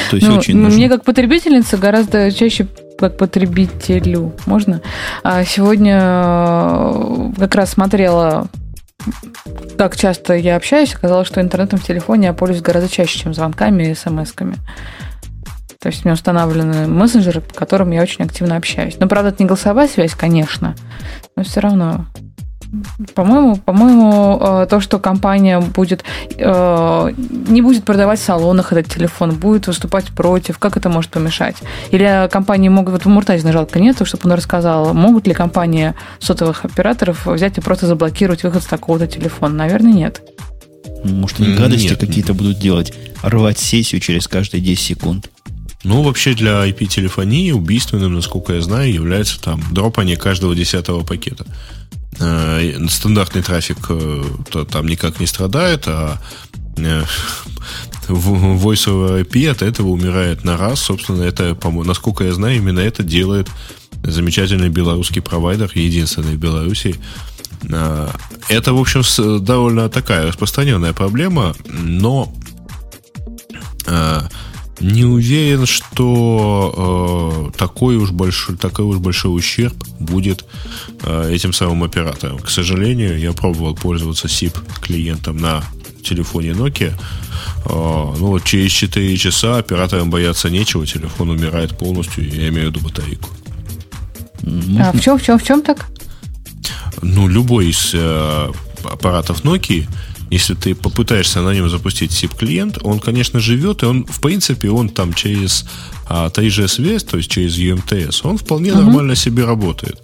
[SPEAKER 2] То есть ну, очень нужен. Мне как потребительница гораздо чаще как потребителю. Можно? А сегодня э, как раз смотрела как часто я общаюсь, оказалось, что интернетом в телефоне я пользуюсь гораздо чаще, чем звонками и смс-ками. То есть у меня установлены мессенджеры, по которым я очень активно общаюсь. Но, правда, это не голосовая связь, конечно, но все равно. По-моему, по-моему, э, то, что компания будет э, не будет продавать в салонах этот телефон, будет выступать против, как это может помешать? Или компании могут, вот в Муртазина жалко нету, чтобы он рассказал, могут ли компании сотовых операторов взять и просто заблокировать выход с такого-то телефона? Наверное, нет.
[SPEAKER 1] Может, они гадости какие-то будут делать, рвать сессию через каждые 10 секунд.
[SPEAKER 3] Ну, вообще для IP-телефонии убийственным, насколько я знаю, является там дропание каждого десятого пакета. Э, стандартный трафик э, там никак не страдает, а э, Voice over IP от этого умирает на раз. Собственно, это, насколько я знаю, именно это делает замечательный белорусский провайдер, единственный в Беларуси. Это, в общем, довольно такая распространенная проблема, но не уверен, что э, такой уж большой, такой уж большой ущерб будет э, этим самым операторам. К сожалению, я пробовал пользоваться SIP клиентом на телефоне Nokia. Э, ну вот через 4 часа операторам бояться нечего, телефон умирает полностью, я имею в виду батарейку.
[SPEAKER 2] А в чем, в чем, в чем так?
[SPEAKER 3] Ну, любой из э, аппаратов Nokia если ты попытаешься на нем запустить SIP-клиент, он, конечно, живет, и он, в принципе, он там через а, 3G связь, то есть через UMTS, он вполне uh-huh. нормально себе работает.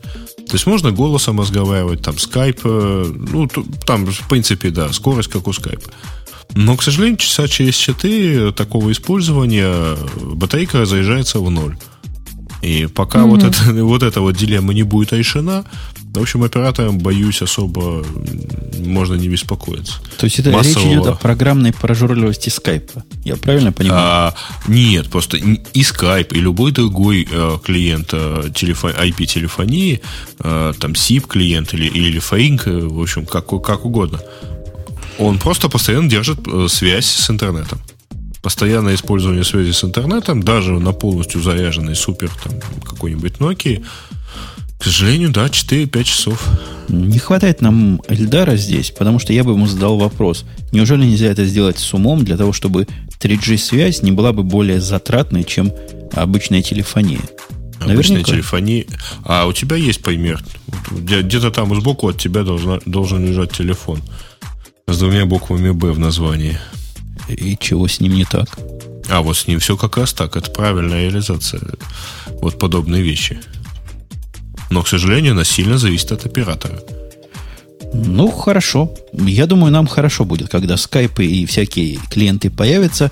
[SPEAKER 3] То есть можно голосом разговаривать, там скайп, э, ну, там, в принципе, да, скорость как у скайпа. Но, к сожалению, часа через 4 такого использования батарейка разряжается в ноль. И пока mm-hmm. вот, это, вот эта вот дилемма не будет решена, в общем, операторам, боюсь, особо можно не беспокоиться.
[SPEAKER 1] То есть это Массового... речь идет о программной прожорливости скайпа. Я правильно понимаю? А,
[SPEAKER 3] нет, просто и Skype, и любой другой э, клиент э, телефон, IP-телефонии, э, там SIP-клиент или, или Fring, э, в общем, как, как угодно, он просто постоянно держит э, связь с интернетом постоянное использование связи с интернетом, даже на полностью заряженной супер там, какой-нибудь Nokia, к сожалению, да, 4-5 часов.
[SPEAKER 1] Не хватает нам Эльдара здесь, потому что я бы ему задал вопрос. Неужели нельзя это сделать с умом для того, чтобы 3G-связь не была бы более затратной, чем обычная телефония?
[SPEAKER 3] Обычная Наверняка. телефония. А у тебя есть пример? Где-то там сбоку от тебя должна, должен лежать телефон с двумя буквами «Б» в названии.
[SPEAKER 1] И чего с ним не так?
[SPEAKER 3] А вот с ним все как раз так. Это правильная реализация. Вот подобные вещи. Но, к сожалению, она сильно зависит от оператора.
[SPEAKER 1] Ну, хорошо. Я думаю, нам хорошо будет, когда скайпы и всякие клиенты появятся.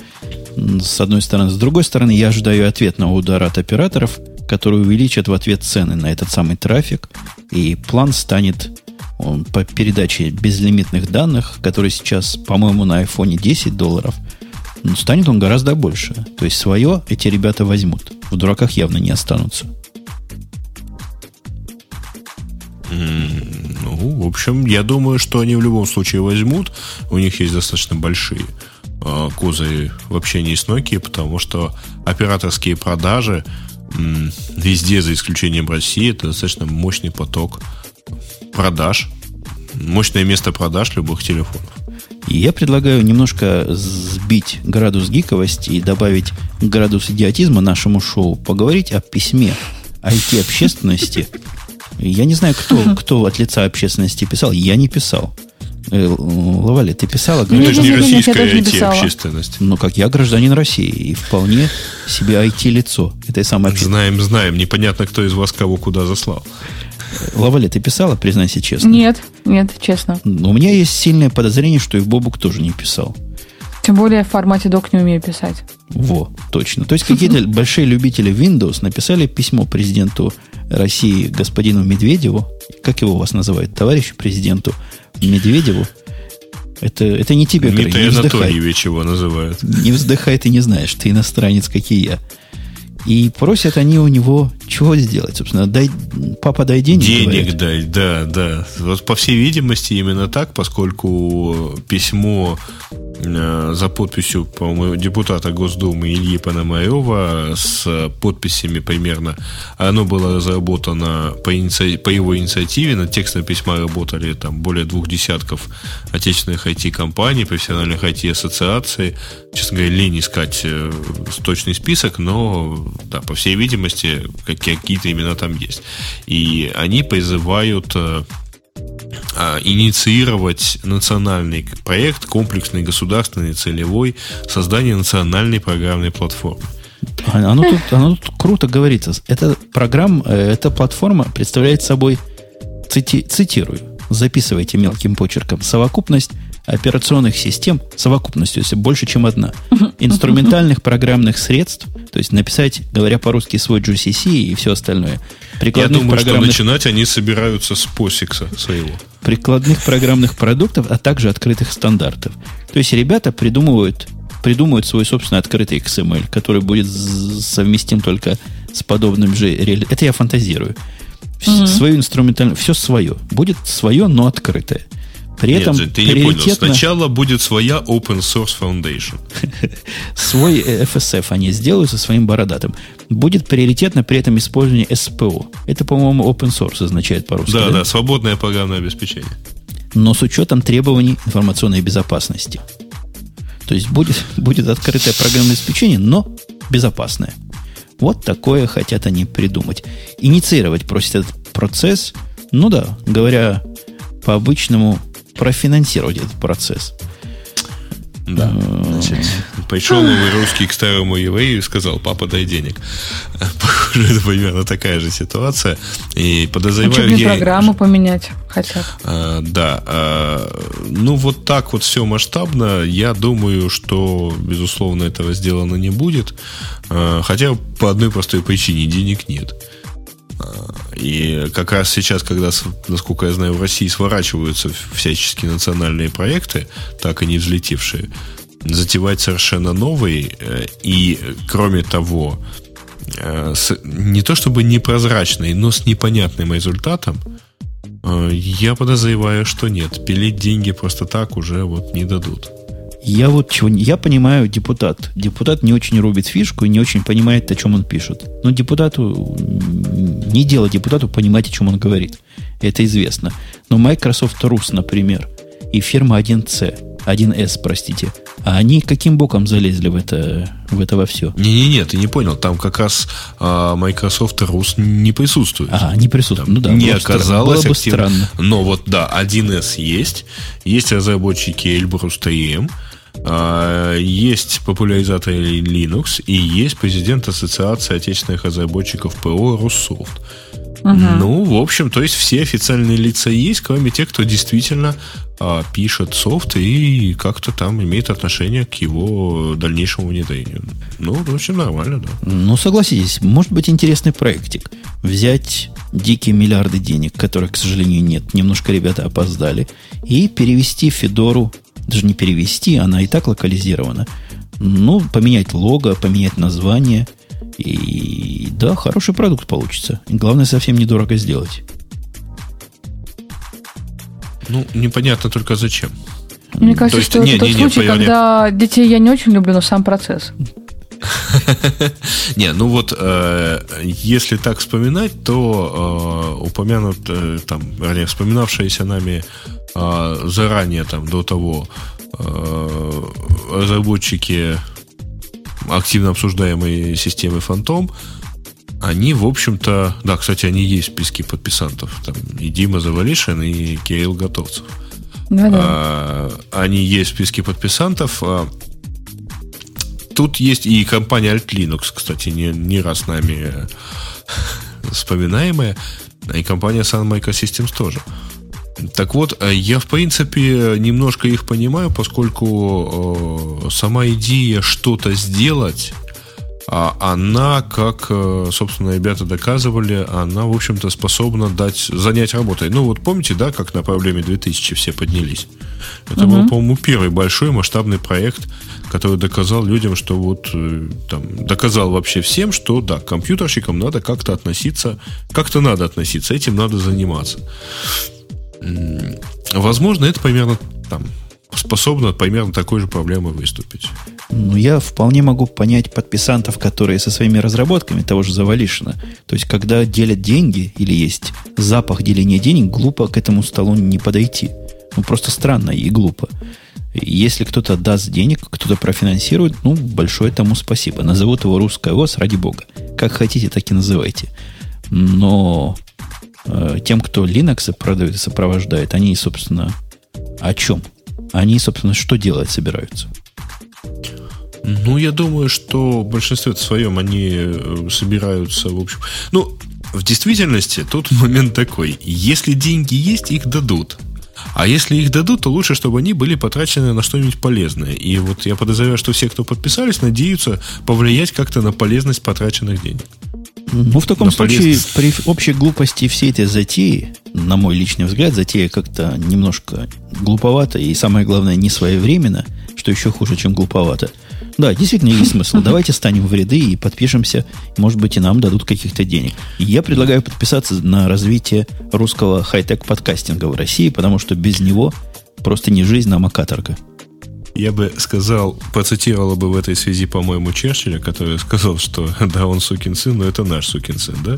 [SPEAKER 1] С одной стороны. С другой стороны, я ожидаю ответного удара от операторов, которые увеличат в ответ цены на этот самый трафик. И план станет он, по передаче безлимитных данных, который сейчас, по-моему, на iPhone 10 долларов, станет он гораздо больше. То есть свое эти ребята возьмут. В дураках явно не останутся.
[SPEAKER 3] Ну, общем, я думаю, что они в любом случае возьмут. У них есть достаточно большие э, козы в общении с Nokia, потому что операторские продажи везде, за исключением России, это достаточно мощный поток продаж, мощное место продаж любых телефонов.
[SPEAKER 1] Я предлагаю немножко сбить градус гиковости и добавить градус идиотизма нашему шоу, поговорить о письме IT-общественности. Я не знаю, кто, кто от лица общественности писал. Я не писал. Э, Лавали, ты писала?
[SPEAKER 3] Ну, это же не российская IT-общественность.
[SPEAKER 1] Ну, как я гражданин России, и вполне себе IT-лицо этой самой
[SPEAKER 3] Знаем, знаем. Непонятно, кто из вас кого куда заслал.
[SPEAKER 1] Лавали, ты писала, признайся честно?
[SPEAKER 2] Нет, нет, честно.
[SPEAKER 1] У меня есть сильное подозрение, что и Бобук тоже не писал.
[SPEAKER 2] Тем более в формате док не умею писать.
[SPEAKER 1] Во, точно. То есть какие-то большие любители Windows написали письмо президенту России господину Медведеву. Как его у вас называют? Товарищу президенту Медведеву. Это, это не тебе,
[SPEAKER 3] Дмитрий Анатольевич его называют.
[SPEAKER 1] Не вздыхай, ты не знаешь, ты иностранец, как и я. И просят они у него чего сделать, собственно, дай, папа, дай денег.
[SPEAKER 3] Денег говорят. дай, да, да. Вот по всей видимости именно так, поскольку письмо за подписью, по-моему, депутата Госдумы Ильи Пономарева с подписями примерно. Оно было разработано по, иници... по его инициативе. На текстом письма работали там более двух десятков отечественных IT-компаний, профессиональных IT-ассоциаций. Честно говоря, лень искать э, точный список, но, да, по всей видимости, какие-то имена там есть. И они призывают э, инициировать национальный проект, комплексный, государственный, целевой, создание национальной программной платформы.
[SPEAKER 1] А, оно тут, оно тут круто говорится. Эта программа, э, эта платформа представляет собой, цити, цитирую, записывайте мелким почерком, совокупность операционных систем, совокупностью, если больше, чем одна, инструментальных программных средств, то есть написать, говоря по-русски, свой GCC и все остальное.
[SPEAKER 3] Прикладных Я думаю, программных... что начинать они собираются с посикса своего.
[SPEAKER 1] Прикладных программных продуктов, а также открытых стандартов. То есть ребята придумывают, придумывают свой собственный открытый XML, который будет совместим только с подобным же... Это я фантазирую. Mm-hmm. Свою инструментальную... Все свое. Будет свое, но открытое. При Нет, этом
[SPEAKER 3] ты не понял. Сначала будет своя Open Source Foundation.
[SPEAKER 1] Свой FSF они сделают со своим бородатым. Будет приоритетно при этом использование SPO. Это, по-моему, Open Source означает по-русски.
[SPEAKER 3] Да, да, да, свободное программное обеспечение.
[SPEAKER 1] Но с учетом требований информационной безопасности. То есть будет, будет открытое программное обеспечение, но безопасное. Вот такое хотят они придумать. Инициировать просит этот процесс. Ну да, говоря по-обычному, профинансировать этот процесс.
[SPEAKER 3] Да. Значит, пришел новый русский к старому еврею и сказал, папа, дай денег. Похоже, это примерно такая же ситуация. И подозреваю...
[SPEAKER 2] А я... программу поменять хотят.
[SPEAKER 3] А, да. А, ну, вот так вот все масштабно. Я думаю, что, безусловно, этого сделано не будет. А, хотя по одной простой причине денег нет. И как раз сейчас, когда, насколько я знаю, в России сворачиваются всяческие национальные проекты, так и не взлетевшие, затевать совершенно новый э, и, кроме того, э, с, не то чтобы непрозрачный, но с непонятным результатом, э, я подозреваю, что нет. Пилить деньги просто так уже вот не дадут.
[SPEAKER 1] Я вот чего я понимаю депутат. Депутат не очень рубит фишку и не очень понимает, о чем он пишет. Но депутату не дело депутату понимать, о чем он говорит. Это известно. Но Microsoft Rus, например, и фирма 1C, 1С, простите, а они каким боком залезли в это, в это во все?
[SPEAKER 3] Не-не-не, ты не понял. Там как раз а, Microsoft Rus не присутствует.
[SPEAKER 1] А, не присутствует. Там ну да.
[SPEAKER 3] Не оказалось
[SPEAKER 1] было бы странно.
[SPEAKER 3] Но вот да, 1С есть. Есть разработчики Эльбрус 3М есть популяризатор Linux и есть президент Ассоциации отечественных разработчиков ПО Руссофт. Угу. Ну, в общем, то есть все официальные лица есть, кроме тех, кто действительно а, пишет софт и как-то там имеет отношение к его дальнейшему внедрению. Ну, в общем, нормально, да.
[SPEAKER 1] Ну, согласитесь, может быть интересный проектик. Взять дикие миллиарды денег, которых, к сожалению, нет, немножко ребята опоздали, и перевести Федору даже не перевести, она и так локализирована. Ну, поменять лого, поменять название. И да, хороший продукт получится. И главное, совсем недорого сделать.
[SPEAKER 3] Ну, непонятно только зачем.
[SPEAKER 2] Мне кажется, есть, что не, это не, тот не, случай, когда детей я не очень люблю, но сам процесс.
[SPEAKER 3] Не, ну вот, э, если так вспоминать, то э, упомянут, э, там, вернее, вспоминавшиеся нами э, заранее, там, до того, э, разработчики активно обсуждаемой системы Phantom, они, в общем-то, да, кстати, они есть в списке подписантов. Там и Дима Завалишин, и Кирилл Готовцев. Да, да. А, они есть в списке подписантов. А, тут есть и компания Alt Linux, кстати, не, не раз нами вспоминаемая, и компания Sun Microsystems тоже. Так вот, я, в принципе, немножко их понимаю, поскольку э, сама идея что-то сделать а она, как, э, собственно, ребята доказывали, она, в общем-то, способна дать, занять работой. Ну, вот помните, да, как на проблеме 2000 все поднялись? Это угу. был, по-моему, первый большой масштабный проект, который доказал людям, что вот, э, там, доказал вообще всем, что, да, к компьютерщикам надо как-то относиться, как-то надо относиться, этим надо заниматься. Возможно, это примерно там способна примерно такой же проблемой выступить.
[SPEAKER 1] Ну, я вполне могу понять подписантов, которые со своими разработками того же Завалишина. То есть, когда делят деньги или есть запах деления денег, глупо к этому столу не подойти. Ну, просто странно и глупо. Если кто-то даст денег, кто-то профинансирует, ну, большое тому спасибо. Назовут его русская ВОЗ, ради бога. Как хотите, так и называйте. Но тем, кто Linux продает и сопровождает, они, собственно, о чем? Они, собственно, что делать собираются?
[SPEAKER 3] Ну, я думаю, что в большинстве своем они э, собираются, в общем... Ну, в действительности тут момент такой. Если деньги есть, их дадут. А если их дадут, то лучше, чтобы они были потрачены на что-нибудь полезное. И вот я подозреваю, что все, кто подписались, надеются повлиять как-то на полезность потраченных денег.
[SPEAKER 1] Ну, в таком на случае, при общей глупости всей этой затеи, на мой личный взгляд, затея как-то немножко глуповата и, самое главное, не своевременно, что еще хуже, чем глуповато. Да, действительно есть смысл. Давайте станем в ряды и подпишемся. Может быть, и нам дадут каких-то денег. я предлагаю подписаться на развитие русского хай-тек подкастинга в России, потому что без него просто не жизнь, а каторга.
[SPEAKER 3] Я бы сказал, процитировала бы в этой связи, по-моему, Черчилля, который сказал, что да, он сукин сын, но это наш сукин сын, да?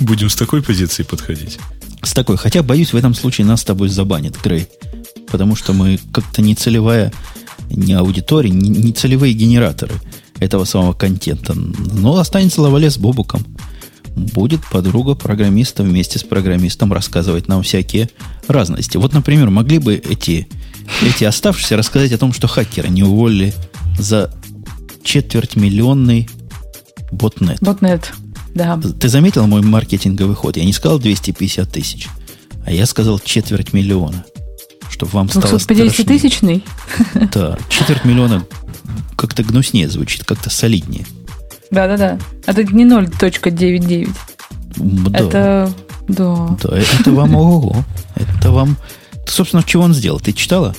[SPEAKER 3] Будем с такой позиции подходить.
[SPEAKER 1] С такой. Хотя, боюсь, в этом случае нас с тобой забанят, Грей. Потому что мы как-то не целевая, не аудитория, не, не целевые генераторы этого самого контента. Но останется лавале с Бобуком. Будет подруга программиста вместе с программистом рассказывать нам всякие разности. Вот, например, могли бы эти эти оставшиеся рассказать о том, что хакеры не уволили за четверть миллионный ботнет.
[SPEAKER 2] Ботнет, да.
[SPEAKER 1] Ты заметил мой маркетинговый ход? Я не сказал 250 тысяч, а я сказал четверть миллиона. Чтобы вам стало
[SPEAKER 2] 250 тысячный?
[SPEAKER 1] Да, четверть миллиона как-то гнуснее звучит, как-то солиднее.
[SPEAKER 2] Да-да-да. Это не 0.99. Да. Это... Да.
[SPEAKER 1] Да, это вам ого. Это вам собственно, чего он сделал? Ты читала?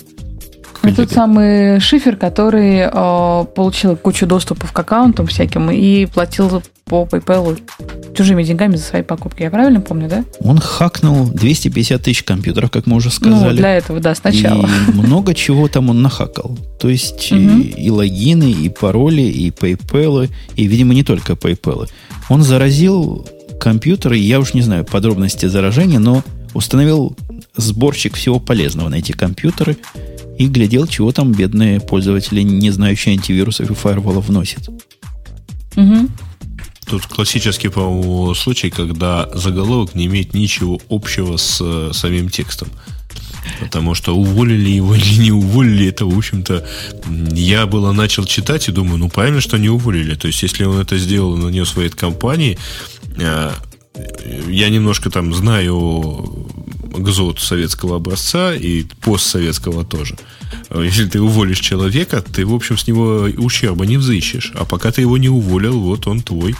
[SPEAKER 2] Это тот самый шифер, который э, получил кучу доступов к аккаунтам всяким и платил по PayPal чужими деньгами за свои покупки. Я правильно помню, да?
[SPEAKER 1] Он хакнул 250 тысяч компьютеров, как мы уже сказали. Ну,
[SPEAKER 2] для этого, да, сначала.
[SPEAKER 1] И много чего там он нахакал. То есть угу. и, и логины, и пароли, и PayPal, и, видимо, не только PayPal. Он заразил компьютеры, я уж не знаю подробности заражения, но установил сборщик всего полезного на эти компьютеры и глядел, чего там бедные пользователи, не знающие антивирусов и фаерволов, вносят.
[SPEAKER 3] Угу. Тут классический, по-моему, случай, когда заголовок не имеет ничего общего с э, самим текстом. Потому что уволили его или не уволили, это, в общем-то, я было начал читать и думаю, ну, правильно, что не уволили. То есть, если он это сделал и нанес своей компании, э, я немножко там знаю ГЗОТ советского образца и постсоветского тоже. Если ты уволишь человека, ты, в общем, с него ущерба не взыщешь. А пока ты его не уволил, вот он твой.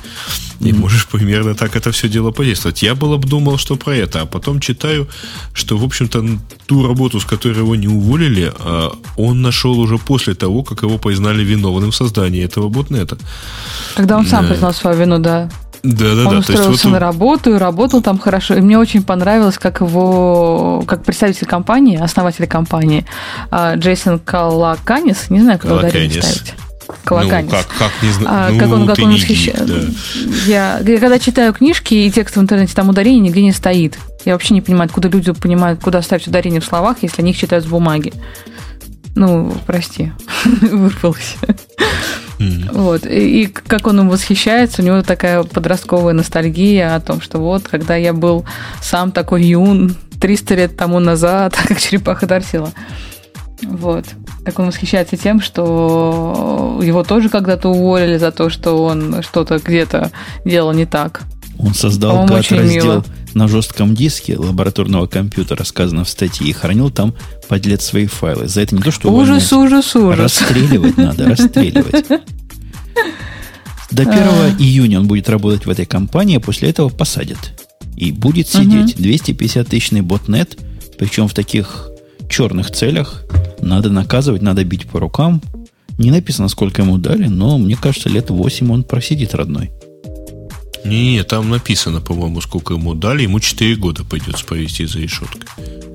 [SPEAKER 3] И mm-hmm. можешь примерно так это все дело подействовать. Я было бы думал, что про это, а потом читаю, что, в общем-то, ту работу, с которой его не уволили, а, он нашел уже после того, как его признали виновным в создании этого ботнета.
[SPEAKER 2] Когда он сам признал свою вину, да.
[SPEAKER 3] Да, да,
[SPEAKER 2] он
[SPEAKER 3] да.
[SPEAKER 2] устроился
[SPEAKER 3] вот...
[SPEAKER 2] на работу и работал там хорошо. И мне очень понравилось, как его, как представитель компании, основатель компании, а, Джейсон Калаканис, не знаю, как ударение ставить.
[SPEAKER 3] Калаканис. Ну, как, как, не знаю.
[SPEAKER 2] А,
[SPEAKER 3] ну,
[SPEAKER 2] как он, как он восхищает. Да. Я, я когда читаю книжки и тексты в интернете, там ударение нигде не стоит. Я вообще не понимаю, откуда люди понимают, куда ставить ударение в словах, если они их читают с бумаги. Ну, прости, вырвалось. Mm-hmm. Вот. И, и как он им восхищается, у него такая подростковая ностальгия о том, что вот, когда я был сам такой юн 300 лет тому назад, как черепаха Дарсила. Вот. Как он восхищается тем, что его тоже когда-то уволили за то, что он что-то где-то делал не так.
[SPEAKER 1] Он создал гад-раздел на жестком диске лабораторного компьютера, сказано в статье, и хранил там подлец свои файлы. За это не то, что
[SPEAKER 2] ужас, ужас, ужас.
[SPEAKER 1] Расстреливать надо, расстреливать. До 1 июня он будет работать в этой компании, а после этого посадят. И будет сидеть 250 тысячный ботнет, причем в таких черных целях. Надо наказывать, надо бить по рукам. Не написано, сколько ему дали, но мне кажется, лет 8 он просидит родной.
[SPEAKER 3] Не, там написано, по-моему, сколько ему дали. Ему 4 года придется провести за решеткой.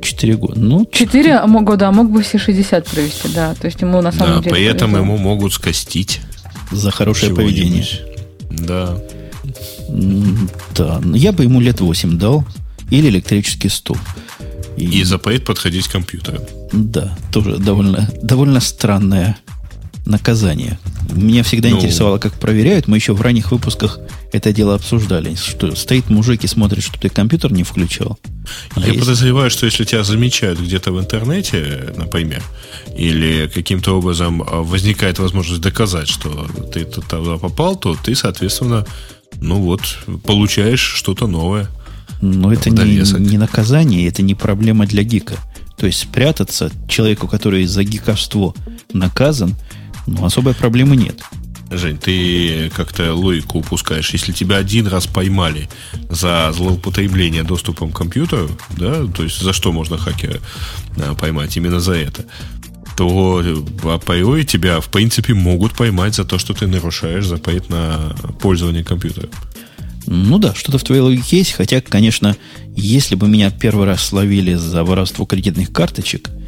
[SPEAKER 1] 4 года. Ну,
[SPEAKER 2] 4 года, а мог бы все 60 провести, да. То есть ему на самом
[SPEAKER 3] да,
[SPEAKER 2] деле...
[SPEAKER 3] поэтому повезло. ему могут скостить.
[SPEAKER 1] За хорошее поведение.
[SPEAKER 3] Да.
[SPEAKER 1] Да, я бы ему лет 8 дал. Или электрический стул.
[SPEAKER 3] И, и запрет подходить к компьютеру.
[SPEAKER 1] Да, тоже довольно, довольно странное наказание. Меня всегда ну, интересовало, как проверяют. Мы еще в ранних выпусках это дело обсуждали. Что стоит мужик и смотрит, что ты компьютер не включил.
[SPEAKER 3] А я есть... подозреваю, что если тебя замечают где-то в интернете, например, или каким-то образом а, возникает возможность доказать, что ты туда попал, то ты, соответственно, ну вот, получаешь что-то новое.
[SPEAKER 1] Но это не, не наказание, это не проблема для гика. То есть спрятаться человеку, который за гиковство наказан, ну, особой проблемы нет.
[SPEAKER 3] Жень, ты как-то логику упускаешь. Если тебя один раз поймали за злоупотребление доступом к компьютеру, да, то есть за что можно хакера а, поймать? Именно за это то априори тебя, в принципе, могут поймать за то, что ты нарушаешь запрет на пользование компьютером.
[SPEAKER 1] Ну да, что-то в твоей логике есть, хотя, конечно, если бы меня первый раз словили за воровство кредитных карточек –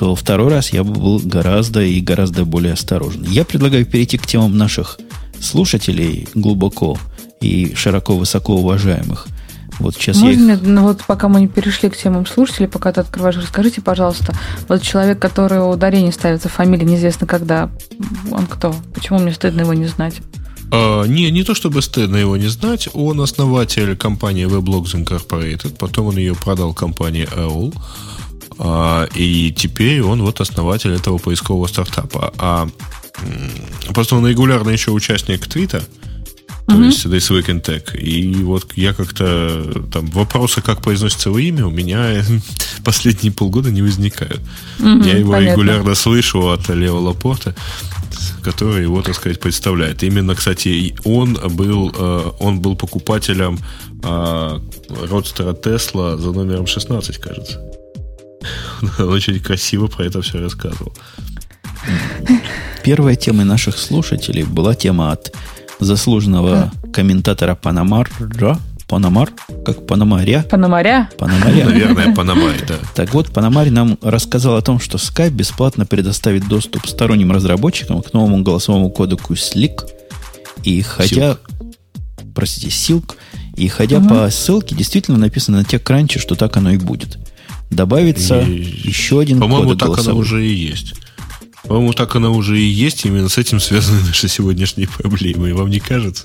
[SPEAKER 1] то второй раз я бы был гораздо и гораздо более осторожен. Я предлагаю перейти к темам наших слушателей глубоко и широко высоко уважаемых. Вот сейчас
[SPEAKER 2] Можно,
[SPEAKER 1] я их...
[SPEAKER 2] ну вот пока мы не перешли к темам слушателей, пока ты открываешь, расскажите, пожалуйста, вот человек, который ударение ставится фамилия неизвестно когда, он кто? Почему мне стыдно его не знать?
[SPEAKER 3] А, не, не то чтобы стыдно его не знать, он основатель компании Weblogs Incorporated, потом он ее продал компании AOL, и теперь он вот основатель этого поискового стартапа. А просто он регулярно еще участник Твита, то mm-hmm. есть This Week in Tech. И вот я как-то там вопросы, как произносится его имя, у меня последние полгода не возникают. Mm-hmm, я его понятно. регулярно слышу от Лео Лапорта, который его, так сказать, представляет. Именно, кстати, он был, э, он был покупателем э, родстера Тесла за номером 16, кажется. Он очень красиво про это все рассказывал.
[SPEAKER 1] Первой темой наших слушателей была тема от заслуженного комментатора Панамара, Панамар, как Панамаря.
[SPEAKER 2] Панамаря?
[SPEAKER 1] Панамаря.
[SPEAKER 3] Наверное, Панамарь, да.
[SPEAKER 1] Так вот, Панамарь нам рассказал о том, что Skype бесплатно предоставит доступ сторонним разработчикам к новому голосовому кодеку Slick. И хотя... Silk. Простите, Silk. И ходя угу. по ссылке, действительно написано на TechCrunch, что так оно и будет добавится и, еще один
[SPEAKER 3] По-моему, так голосовой. оно уже и есть. По-моему, так оно уже и есть. Именно с этим связаны наши сегодняшние проблемы. Вам не кажется?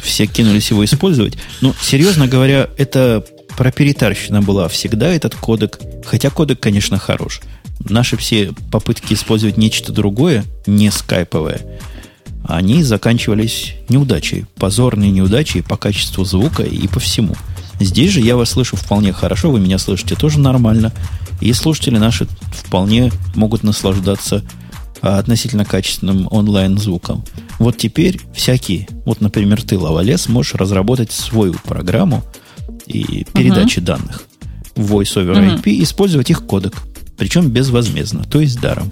[SPEAKER 1] Все кинулись его использовать. Ну, серьезно говоря, это проприетарщина была всегда, этот кодек. Хотя кодек, конечно, хорош. Наши все попытки использовать нечто другое, не скайповое, они заканчивались неудачей. Позорные неудачи по качеству звука и по всему. Здесь же я вас слышу вполне хорошо, вы меня слышите тоже нормально. И слушатели наши вполне могут наслаждаться а, относительно качественным онлайн-звуком. Вот теперь всякие, вот, например, ты, Лавалес, можешь разработать свою программу и передачи uh-huh. данных в Voice over uh-huh. IP, использовать их кодек, причем безвозмездно, то есть даром.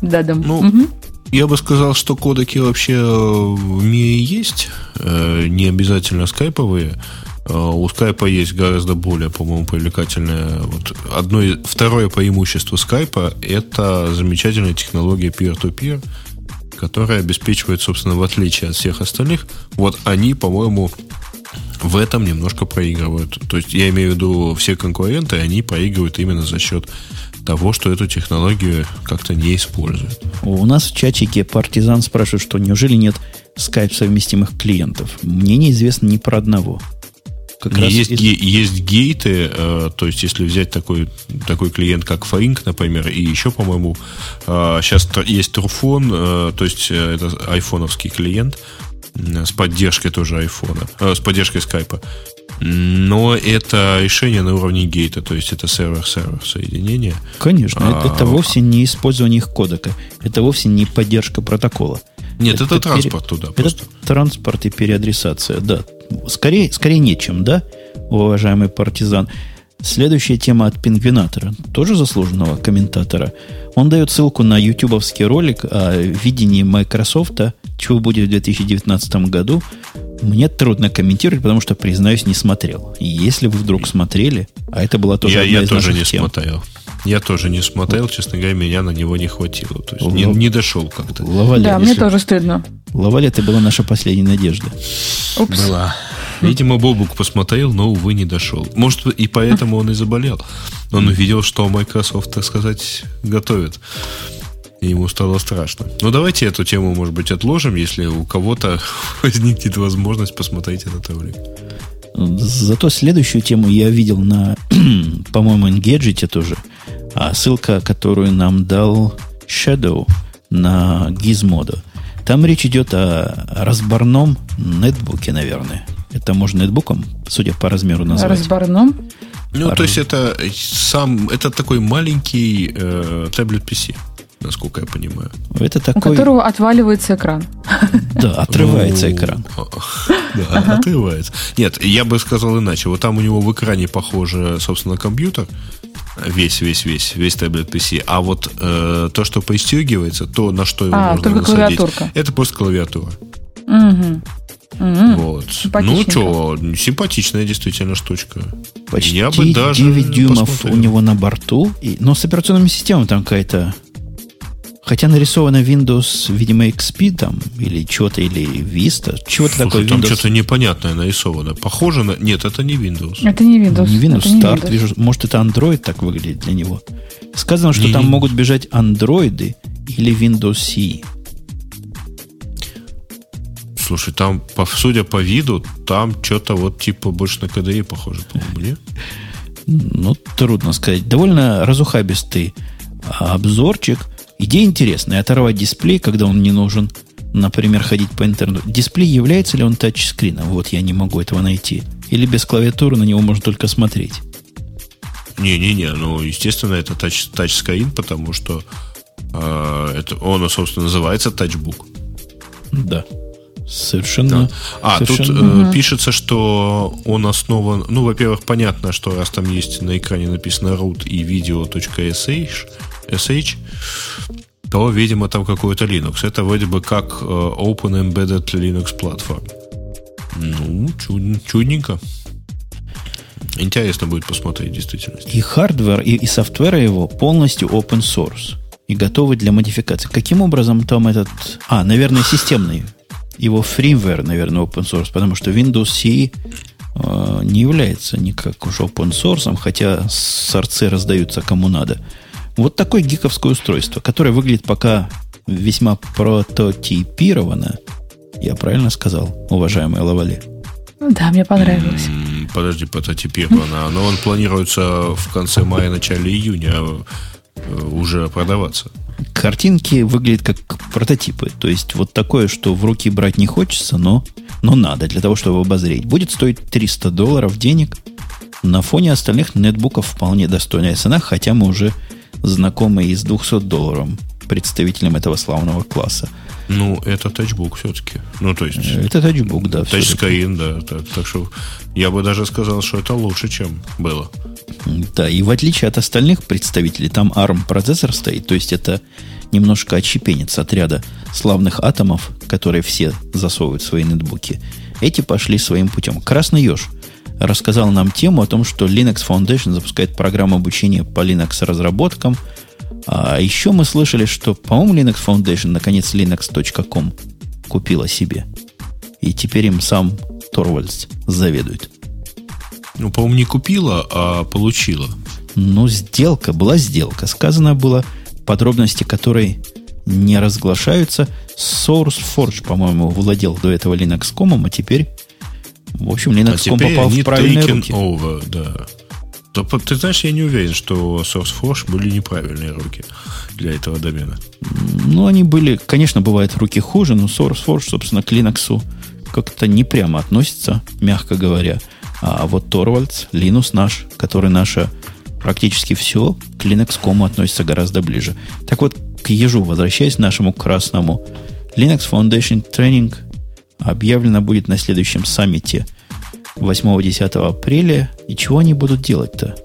[SPEAKER 2] Да, да.
[SPEAKER 3] Ну, uh-huh. Я бы сказал, что кодеки вообще в мире есть, не обязательно скайповые. У скайпа есть гораздо более, по-моему, привлекательное. Вот одно, второе преимущество скайпа – это замечательная технология peer-to-peer, которая обеспечивает, собственно, в отличие от всех остальных, вот они, по-моему, в этом немножко проигрывают. То есть я имею в виду все конкуренты, они проигрывают именно за счет того, что эту технологию как-то не используют.
[SPEAKER 1] У нас в чатике партизан спрашивает, что неужели нет скайп совместимых клиентов? Мне неизвестно ни про одного.
[SPEAKER 3] Как раз есть, из... есть гейты, э, то есть если взять такой, такой клиент, как Фаринг, например, и еще, по-моему, э, сейчас есть Турфон, э, то есть э, это айфоновский клиент, с поддержкой тоже айфона, э, с поддержкой скайпа. Но это решение на уровне гейта, то есть это сервер-сервер соединение.
[SPEAKER 1] Конечно, а, это, это вовсе не использование их кодека, это вовсе не поддержка протокола.
[SPEAKER 3] Нет, это, это транспорт пере... туда.
[SPEAKER 1] Просто. Это транспорт и переадресация, да. Скорее, скорее нечем, да, уважаемый партизан. Следующая тема от Пингвинатора, тоже заслуженного комментатора. Он дает ссылку на ютубовский ролик о видении Microsoft, чего будет в 2019 году. Мне трудно комментировать, потому что, признаюсь, не смотрел. И если вы вдруг смотрели, а это была тоже
[SPEAKER 3] я,
[SPEAKER 1] одна
[SPEAKER 3] я
[SPEAKER 1] из
[SPEAKER 3] тоже
[SPEAKER 1] не
[SPEAKER 3] тем. смотрел. Я тоже не смотрел, честно говоря, меня на него не хватило. То есть Л- не, не дошел как-то.
[SPEAKER 2] Лавале, да, мне тоже стыдно.
[SPEAKER 1] Лавале, это была наша последняя надежда.
[SPEAKER 3] Упс. Была. Видимо, Бобук посмотрел, но, увы, не дошел. Может, и поэтому он и заболел. Он увидел, что Microsoft, так сказать, готовит. И ему стало страшно. Но давайте эту тему, может быть, отложим, если у кого-то возникнет возможность посмотреть этот ролик.
[SPEAKER 1] Зато следующую тему я видел на, по-моему, Engadget тоже. А ссылка, которую нам дал Shadow на Gizmodo. Там речь идет о разборном нетбуке, наверное. Это можно нетбуком, судя по размеру назвать.
[SPEAKER 2] Разборном?
[SPEAKER 3] Ну, Пар... то есть это сам, это такой маленький э, таблет PC, насколько я понимаю.
[SPEAKER 1] Это такой...
[SPEAKER 2] У которого отваливается экран.
[SPEAKER 1] Да, отрывается ну, экран.
[SPEAKER 3] Да, отрывается. Нет, я бы сказал иначе. Вот там у него в экране похоже, собственно, компьютер, Весь, весь, весь, весь таблет PC. А вот э, то, что пристегивается, то, на что его а, можно
[SPEAKER 2] только насадить,
[SPEAKER 3] это просто клавиатура.
[SPEAKER 2] Угу.
[SPEAKER 3] Угу. Вот. Ну что, симпатичная действительно штучка.
[SPEAKER 1] Почти Я бы даже 9 дюймов посмотрел. у него на борту. И, но с операционными системами там какая-то Хотя нарисовано Windows, видимо, XP там, или что-то, или Vista. Чего-то такое
[SPEAKER 3] там Windows... что-то непонятное нарисовано. Похоже на... Нет, это не Windows.
[SPEAKER 2] Это не Windows.
[SPEAKER 1] Не Windows
[SPEAKER 2] это
[SPEAKER 1] Start. Windows. Вижу, может, это Android так выглядит для него. Сказано, что не, там не... могут бежать андроиды или Windows CE.
[SPEAKER 3] Слушай, там, судя по виду, там что-то вот типа больше на KDE похоже, по-моему, не?
[SPEAKER 1] Ну, трудно сказать. Довольно разухабистый обзорчик – Идея интересная. Оторвать дисплей, когда он не нужен, например, ходить по интернету. Дисплей является ли он тачскрином? Вот я не могу этого найти. Или без клавиатуры на него можно только смотреть?
[SPEAKER 3] Не-не-не, ну, естественно, это тач, тачскрин, потому что э, это, он, собственно, называется тачбук.
[SPEAKER 1] Да. Совершенно. Да.
[SPEAKER 3] А,
[SPEAKER 1] совершенно...
[SPEAKER 3] тут угу. пишется, что он основан. Ну, во-первых, понятно, что раз там есть на экране написано root и video.sh, SH, то, видимо, там какой-то Linux. Это вроде бы как э, Open Embedded Linux Platform. Ну, чуд, чудненько. Интересно будет посмотреть действительно.
[SPEAKER 1] И hardware, и, и software его полностью open source. И готовы для модификации. Каким образом там этот... А, наверное, системный. Его firmware, наверное, open source, потому что Windows CE э, не является никак уж open source, хотя сорцы раздаются кому надо. Вот такое гиковское устройство, которое выглядит пока весьма прототипировано. Я правильно сказал, уважаемый Лавали?
[SPEAKER 2] Да, мне понравилось.
[SPEAKER 3] Подожди, прототипировано. Но он планируется в конце мая, начале июня э, уже продаваться.
[SPEAKER 1] Картинки выглядят как прототипы. То есть вот такое, что в руки брать не хочется, но, но надо для того, чтобы обозреть. Будет стоить 300 долларов денег. На фоне остальных нетбуков вполне достойная цена, хотя мы уже знакомый с 200 долларов представителем этого славного класса.
[SPEAKER 3] Ну, это тачбук все-таки. Ну, то есть...
[SPEAKER 1] Это тачбук, да.
[SPEAKER 3] Тачскайн, да. Так, так что я бы даже сказал, что это лучше, чем было.
[SPEAKER 1] Да, и в отличие от остальных представителей, там ARM процессор стоит. То есть это немножко отщепенец от ряда славных атомов, которые все засовывают в свои нетбуки. Эти пошли своим путем. Красный еж рассказал нам тему о том, что Linux Foundation запускает программу обучения по Linux разработкам. А еще мы слышали, что, по-моему, Linux Foundation наконец linux.com купила себе. И теперь им сам Торвальдс заведует.
[SPEAKER 3] Ну, по-моему, не купила, а получила.
[SPEAKER 1] Ну, сделка, была сделка. Сказано было подробности которой не разглашаются. SourceForge, по-моему, владел до этого Linux.com, а теперь, в общем, Linux.com а попал в правильные руки.
[SPEAKER 3] Over, да. То, ты знаешь, я не уверен, что SourceForge были неправильные руки для этого домена.
[SPEAKER 1] Ну, они были, конечно, бывают руки хуже, но SourceForge, собственно, к Linux как-то не прямо относится, мягко говоря. А вот Торвальдс, Linux наш, который наша практически все к Linux.com относится гораздо ближе. Так вот, к ежу, возвращаясь к нашему красному, Linux Foundation Training объявлено будет на следующем саммите 8-10 апреля. И чего они будут делать-то?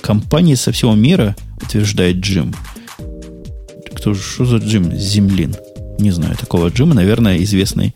[SPEAKER 1] Компании со всего мира, утверждает Джим. Кто же, что за Джим? Землин. Не знаю такого Джима, наверное, известный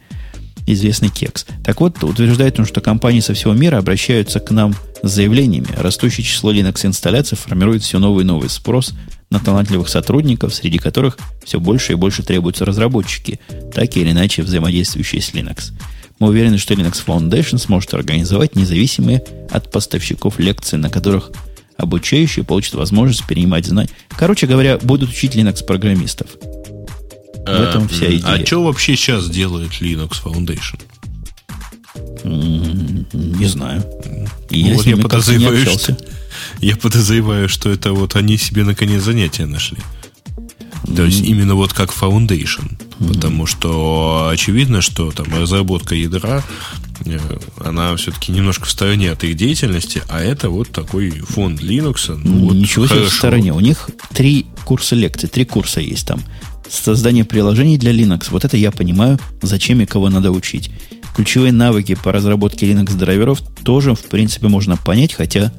[SPEAKER 1] известный кекс. Так вот, утверждает он, что компании со всего мира обращаются к нам с заявлениями. Растущее число Linux-инсталляций формирует все новый и новый спрос на талантливых сотрудников, среди которых все больше и больше требуются разработчики, так или иначе взаимодействующие с Linux. Мы уверены, что Linux Foundation сможет организовать независимые от поставщиков лекции, на которых обучающие получат возможность перенимать знания. Короче говоря, будут учить Linux-программистов.
[SPEAKER 3] В этом вся а, идея. А что вообще сейчас делает Linux Foundation?
[SPEAKER 1] Не знаю.
[SPEAKER 3] Я, ну, вот я, подозреваю, что, я подозреваю, что это вот они себе наконец занятия нашли. Mm-hmm. То есть именно вот как Foundation. Mm-hmm. Потому что очевидно, что там разработка ядра, э, она все-таки немножко в стороне от их деятельности, а это вот такой фонд Linux.
[SPEAKER 1] Ну, вот Ничего себе в стороне. У них три курса лекций, три курса есть там создание приложений для Linux. Вот это я понимаю, зачем и кого надо учить. Ключевые навыки по разработке Linux драйверов тоже, в принципе, можно понять, хотя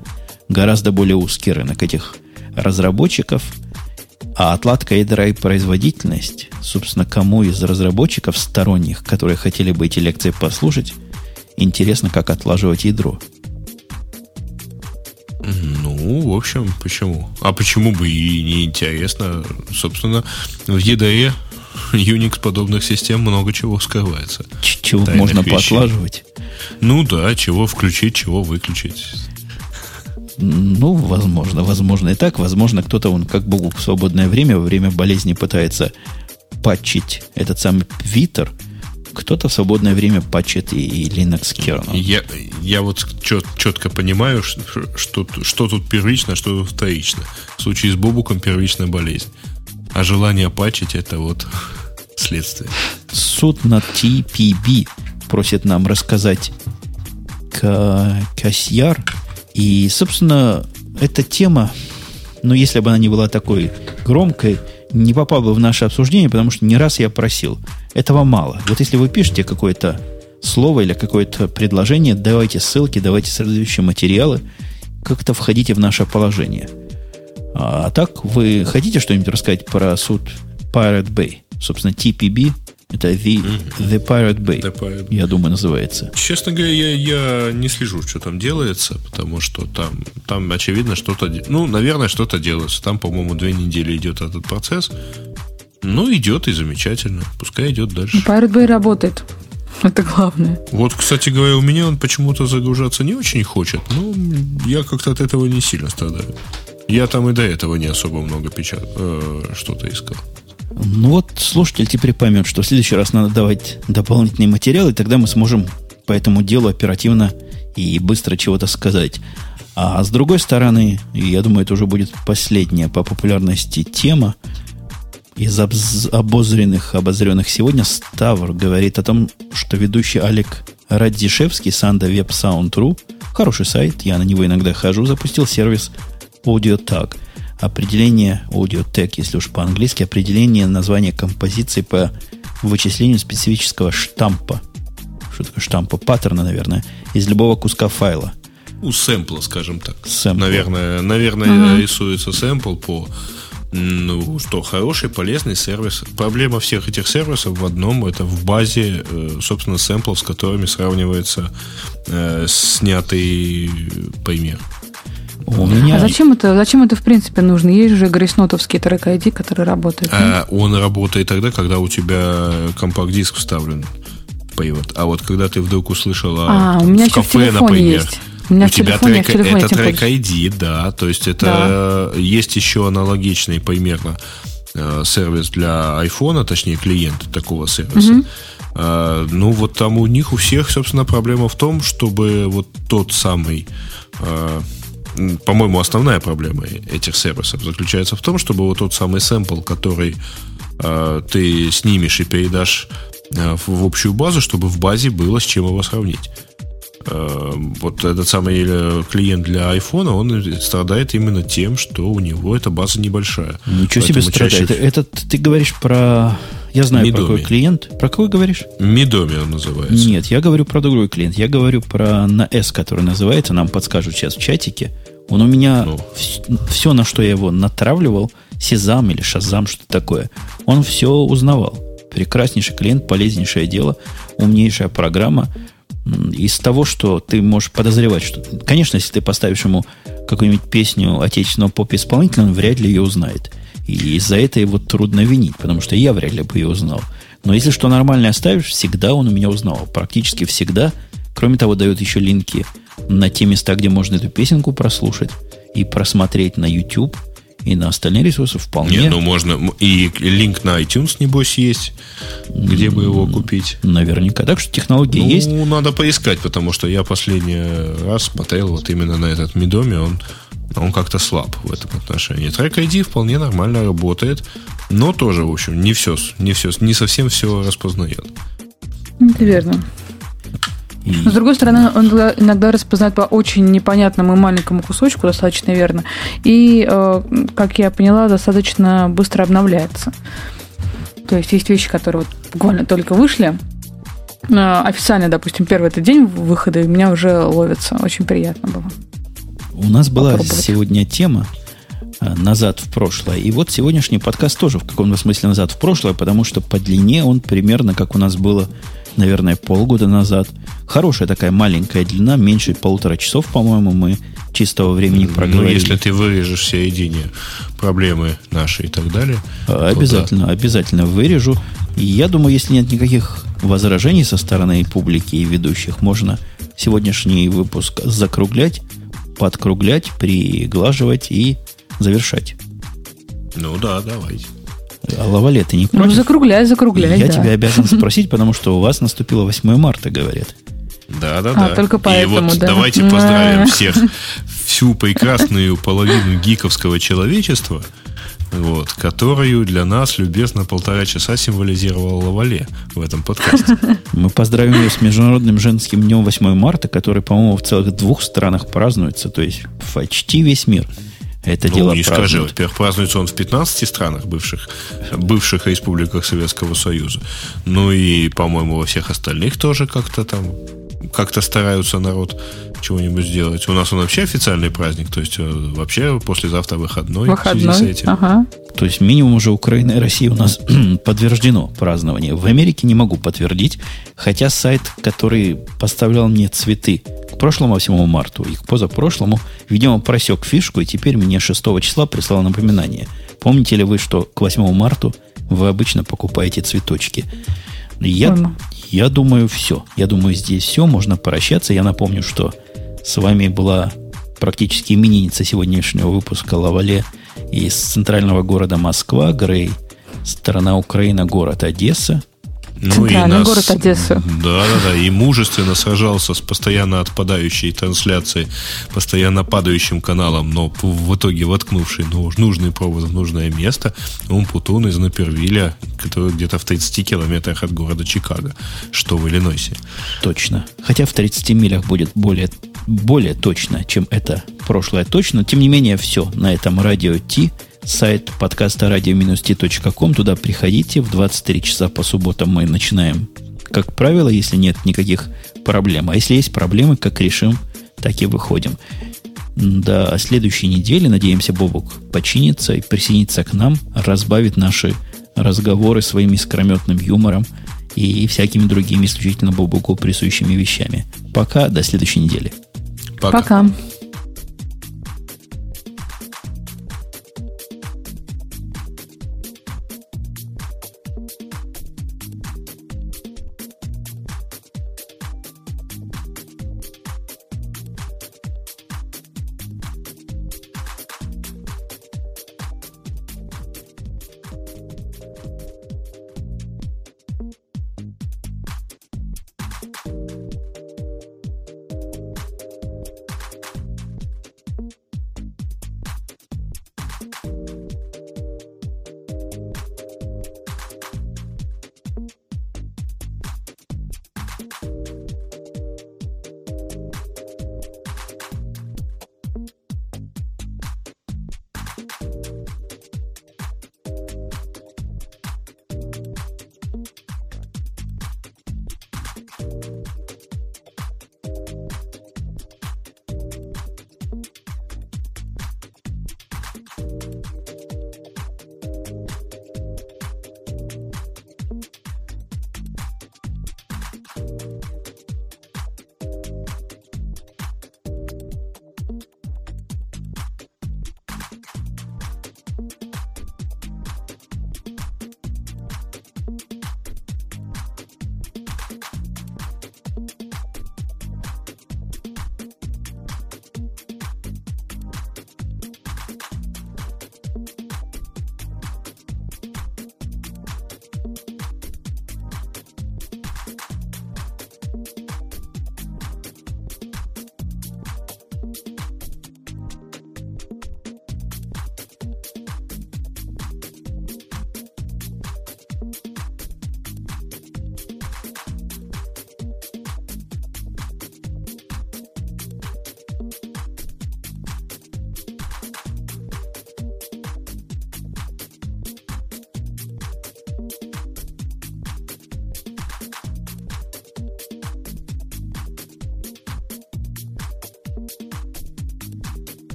[SPEAKER 1] гораздо более узкий рынок этих разработчиков. А отладка ядра и производительность, собственно, кому из разработчиков сторонних, которые хотели бы эти лекции послушать, интересно, как отлаживать ядро.
[SPEAKER 3] Ну, в общем, почему? А почему бы и не интересно? Собственно, в EDE Unix подобных систем много чего скрывается.
[SPEAKER 1] Чего можно вещей. поотлаживать?
[SPEAKER 3] Ну да, чего включить, чего выключить.
[SPEAKER 1] Ну, возможно, возможно и так. Возможно, кто-то, он как Богу в свободное время, во время болезни пытается патчить этот самый Витер – кто-то в свободное время патчит и, и Linux kernel.
[SPEAKER 3] Я, я вот чет, четко понимаю, что, что, что тут первично, что тут вторично. В случае с Бобуком первичная болезнь. А желание патчить это вот следствие.
[SPEAKER 1] Суд над TPB просит нам рассказать Касьяр. И, собственно, эта тема, ну, если бы она не была такой громкой, не попал бы в наше обсуждение, потому что не раз я просил. Этого мало. Вот если вы пишете какое-то слово или какое-то предложение, давайте ссылки, давайте соответствующие материалы, как-то входите в наше положение. А так, вы хотите что-нибудь рассказать про суд Pirate Bay? Собственно, TPB это The, the Pirate Bay, the Pirate. я думаю, называется.
[SPEAKER 3] Честно говоря, я, я не слежу, что там делается, потому что там, там очевидно, что-то... Ну, наверное, что-то делается. Там, по-моему, две недели идет этот процесс. Ну, идет и замечательно. Пускай идет дальше.
[SPEAKER 2] Pirate Bay работает. Это главное.
[SPEAKER 3] Вот, кстати говоря, у меня он почему-то загружаться не очень хочет. Ну, я как-то от этого не сильно страдаю. Я там и до этого не особо много печат... Э, что-то искал.
[SPEAKER 1] Ну вот слушатель теперь поймет, что в следующий раз надо давать дополнительные материалы, и тогда мы сможем по этому делу оперативно и быстро чего-то сказать. А с другой стороны, я думаю, это уже будет последняя по популярности тема из обозренных, обозренных сегодня. Ставр говорит о том, что ведущий Алик Радзишевский, Санда Веб Sound.ru, хороший сайт, я на него иногда хожу, запустил сервис AudioTag – определение аудиотек, если уж по-английски, определение названия композиции по вычислению специфического штампа. Что такое штампа? Паттерна, наверное, из любого куска файла.
[SPEAKER 3] У сэмпла, скажем так. Сэмпла. Наверное, наверное угу. рисуется сэмпл по Ну, что, хороший, полезный сервис. Проблема всех этих сервисов в одном, это в базе, э, собственно, сэмплов, с которыми сравнивается э, снятый пример.
[SPEAKER 2] У меня... А зачем это, зачем это в принципе нужно? Есть же грейснотовский трек ID, который работает.
[SPEAKER 3] А, он работает тогда, когда у тебя компакт-диск вставлен в привод. А вот когда ты вдруг услышала
[SPEAKER 2] а, у меня в кафе, например, есть.
[SPEAKER 3] У, меня у тебя телефоне, трек, это трек ID, да, то есть это да. есть еще аналогичный примерно э, сервис для iPhone, точнее клиент такого сервиса. Угу. Ну, вот там у них у всех, собственно, проблема в том, чтобы вот тот самый э, по-моему, основная проблема этих сервисов заключается в том, чтобы вот тот самый сэмпл, который э, ты снимешь и передашь э, в, в общую базу, чтобы в базе было с чем его сравнить. Э, вот этот самый э, клиент для iPhone, он страдает именно тем, что у него эта база небольшая.
[SPEAKER 1] Ничего Поэтому себе страдает. Чаще... Этот ты говоришь про я знаю, Мидоми. про какой клиент. Про какой говоришь?
[SPEAKER 3] Мидоми он называется.
[SPEAKER 1] Нет, я говорю про другой клиент. Я говорю про на S, который называется, нам подскажут сейчас в чатике. Он у меня, ну. все, все, на что я его натравливал, Сезам или Шазам, что такое, он все узнавал. Прекраснейший клиент, полезнейшее дело, умнейшая программа. Из того, что ты можешь подозревать, что... Конечно, если ты поставишь ему какую-нибудь песню отечественного поп-исполнителя, он вряд ли ее узнает. И из-за этого его трудно винить, потому что я вряд ли бы ее узнал. Но если что нормальное оставишь, всегда он у меня узнавал. Практически всегда. Кроме того, дает еще линки на те места, где можно эту песенку прослушать и просмотреть на YouTube и на остальные ресурсы вполне. Не,
[SPEAKER 3] ну можно. И линк на iTunes, небось, есть, где бы его купить.
[SPEAKER 1] Наверняка. Так что технологии ну, есть.
[SPEAKER 3] Ну, надо поискать, потому что я последний раз смотрел вот именно на этот Мидоме, он он как-то слаб в этом отношении. Трек ID вполне нормально работает, но тоже, в общем, не все, не все, не совсем все распознает.
[SPEAKER 2] Это верно. И... С другой стороны, он иногда распознает по очень непонятному и маленькому кусочку, достаточно верно. И, э, как я поняла, достаточно быстро обновляется. То есть есть вещи, которые вот буквально только вышли, э, официально, допустим, первый этот день выхода, и меня уже ловится. Очень приятно было.
[SPEAKER 1] У нас была сегодня тема э, назад в прошлое. И вот сегодняшний подкаст тоже в каком-то смысле назад в прошлое, потому что по длине он примерно как у нас было, наверное, полгода назад. Хорошая такая маленькая длина, меньше полутора часов, по-моему, мы чистого времени проговорили. Ну,
[SPEAKER 3] если ты вырежешь все единые проблемы наши и так далее.
[SPEAKER 1] Обязательно, да. обязательно вырежу. И я думаю, если нет никаких возражений со стороны публики и ведущих, можно сегодняшний выпуск закруглять подкруглять, приглаживать и завершать.
[SPEAKER 3] Ну да, давайте.
[SPEAKER 1] А Лавале, ты не против?
[SPEAKER 2] Ну, закругляй, закругляй,
[SPEAKER 1] Я да. тебя обязан спросить, потому что у вас наступило 8 марта, говорят.
[SPEAKER 3] Да, да, а,
[SPEAKER 2] да. Только поэтому,
[SPEAKER 3] И вот
[SPEAKER 2] да.
[SPEAKER 3] давайте поздравим всех, всю прекрасную половину гиковского человечества – вот, которую для нас любезно полтора часа символизировала Лавале в этом подкасте.
[SPEAKER 1] Мы поздравим ее с Международным женским днем 8 марта, который, по-моему, в целых двух странах празднуется, то есть почти весь мир. Это ну, дело
[SPEAKER 3] не скажи. Во-первых, празднуется он в 15 странах бывших, бывших республиках Советского Союза. Ну и, по-моему, во всех остальных тоже как-то там как-то стараются народ чего-нибудь сделать. У нас он вообще официальный праздник, то есть э, вообще послезавтра выходной,
[SPEAKER 2] выходной. в связи с этим. Ага.
[SPEAKER 1] То есть минимум уже Украина и Россия у нас подтверждено празднование. В Америке не могу подтвердить, хотя сайт, который поставлял мне цветы к прошлому 8 марта и к позапрошлому, видимо, просек фишку, и теперь мне 6 числа прислал напоминание. Помните ли вы, что к 8 марта вы обычно покупаете цветочки? Я, я думаю, все. Я думаю, здесь все. Можно прощаться. Я напомню, что с вами была практически именинница сегодняшнего выпуска Лавале из центрального города Москва, Грей, страна Украина, город Одесса.
[SPEAKER 2] Ну, и нас, город Одесса.
[SPEAKER 3] Да, да, да. И мужественно сражался с постоянно отпадающей трансляцией, постоянно падающим каналом, но в итоге воткнувший нужный провод в нужное место, он Путун из Напервиля, который где-то в 30 километрах от города Чикаго, что в Иллинойсе.
[SPEAKER 1] Точно. Хотя в 30 милях будет более более точно, чем это прошлое точно. Тем не менее, все на этом радио Ти. Сайт подкаста radio-t.com. Туда приходите. В 23 часа по субботам мы начинаем, как правило, если нет никаких проблем. А если есть проблемы, как решим, так и выходим. До следующей недели, надеемся, Бобук починится и присоединится к нам, разбавит наши разговоры своим искрометным юмором и всякими другими исключительно Бобуку присущими вещами. Пока, до следующей недели.
[SPEAKER 2] Пока. Пока.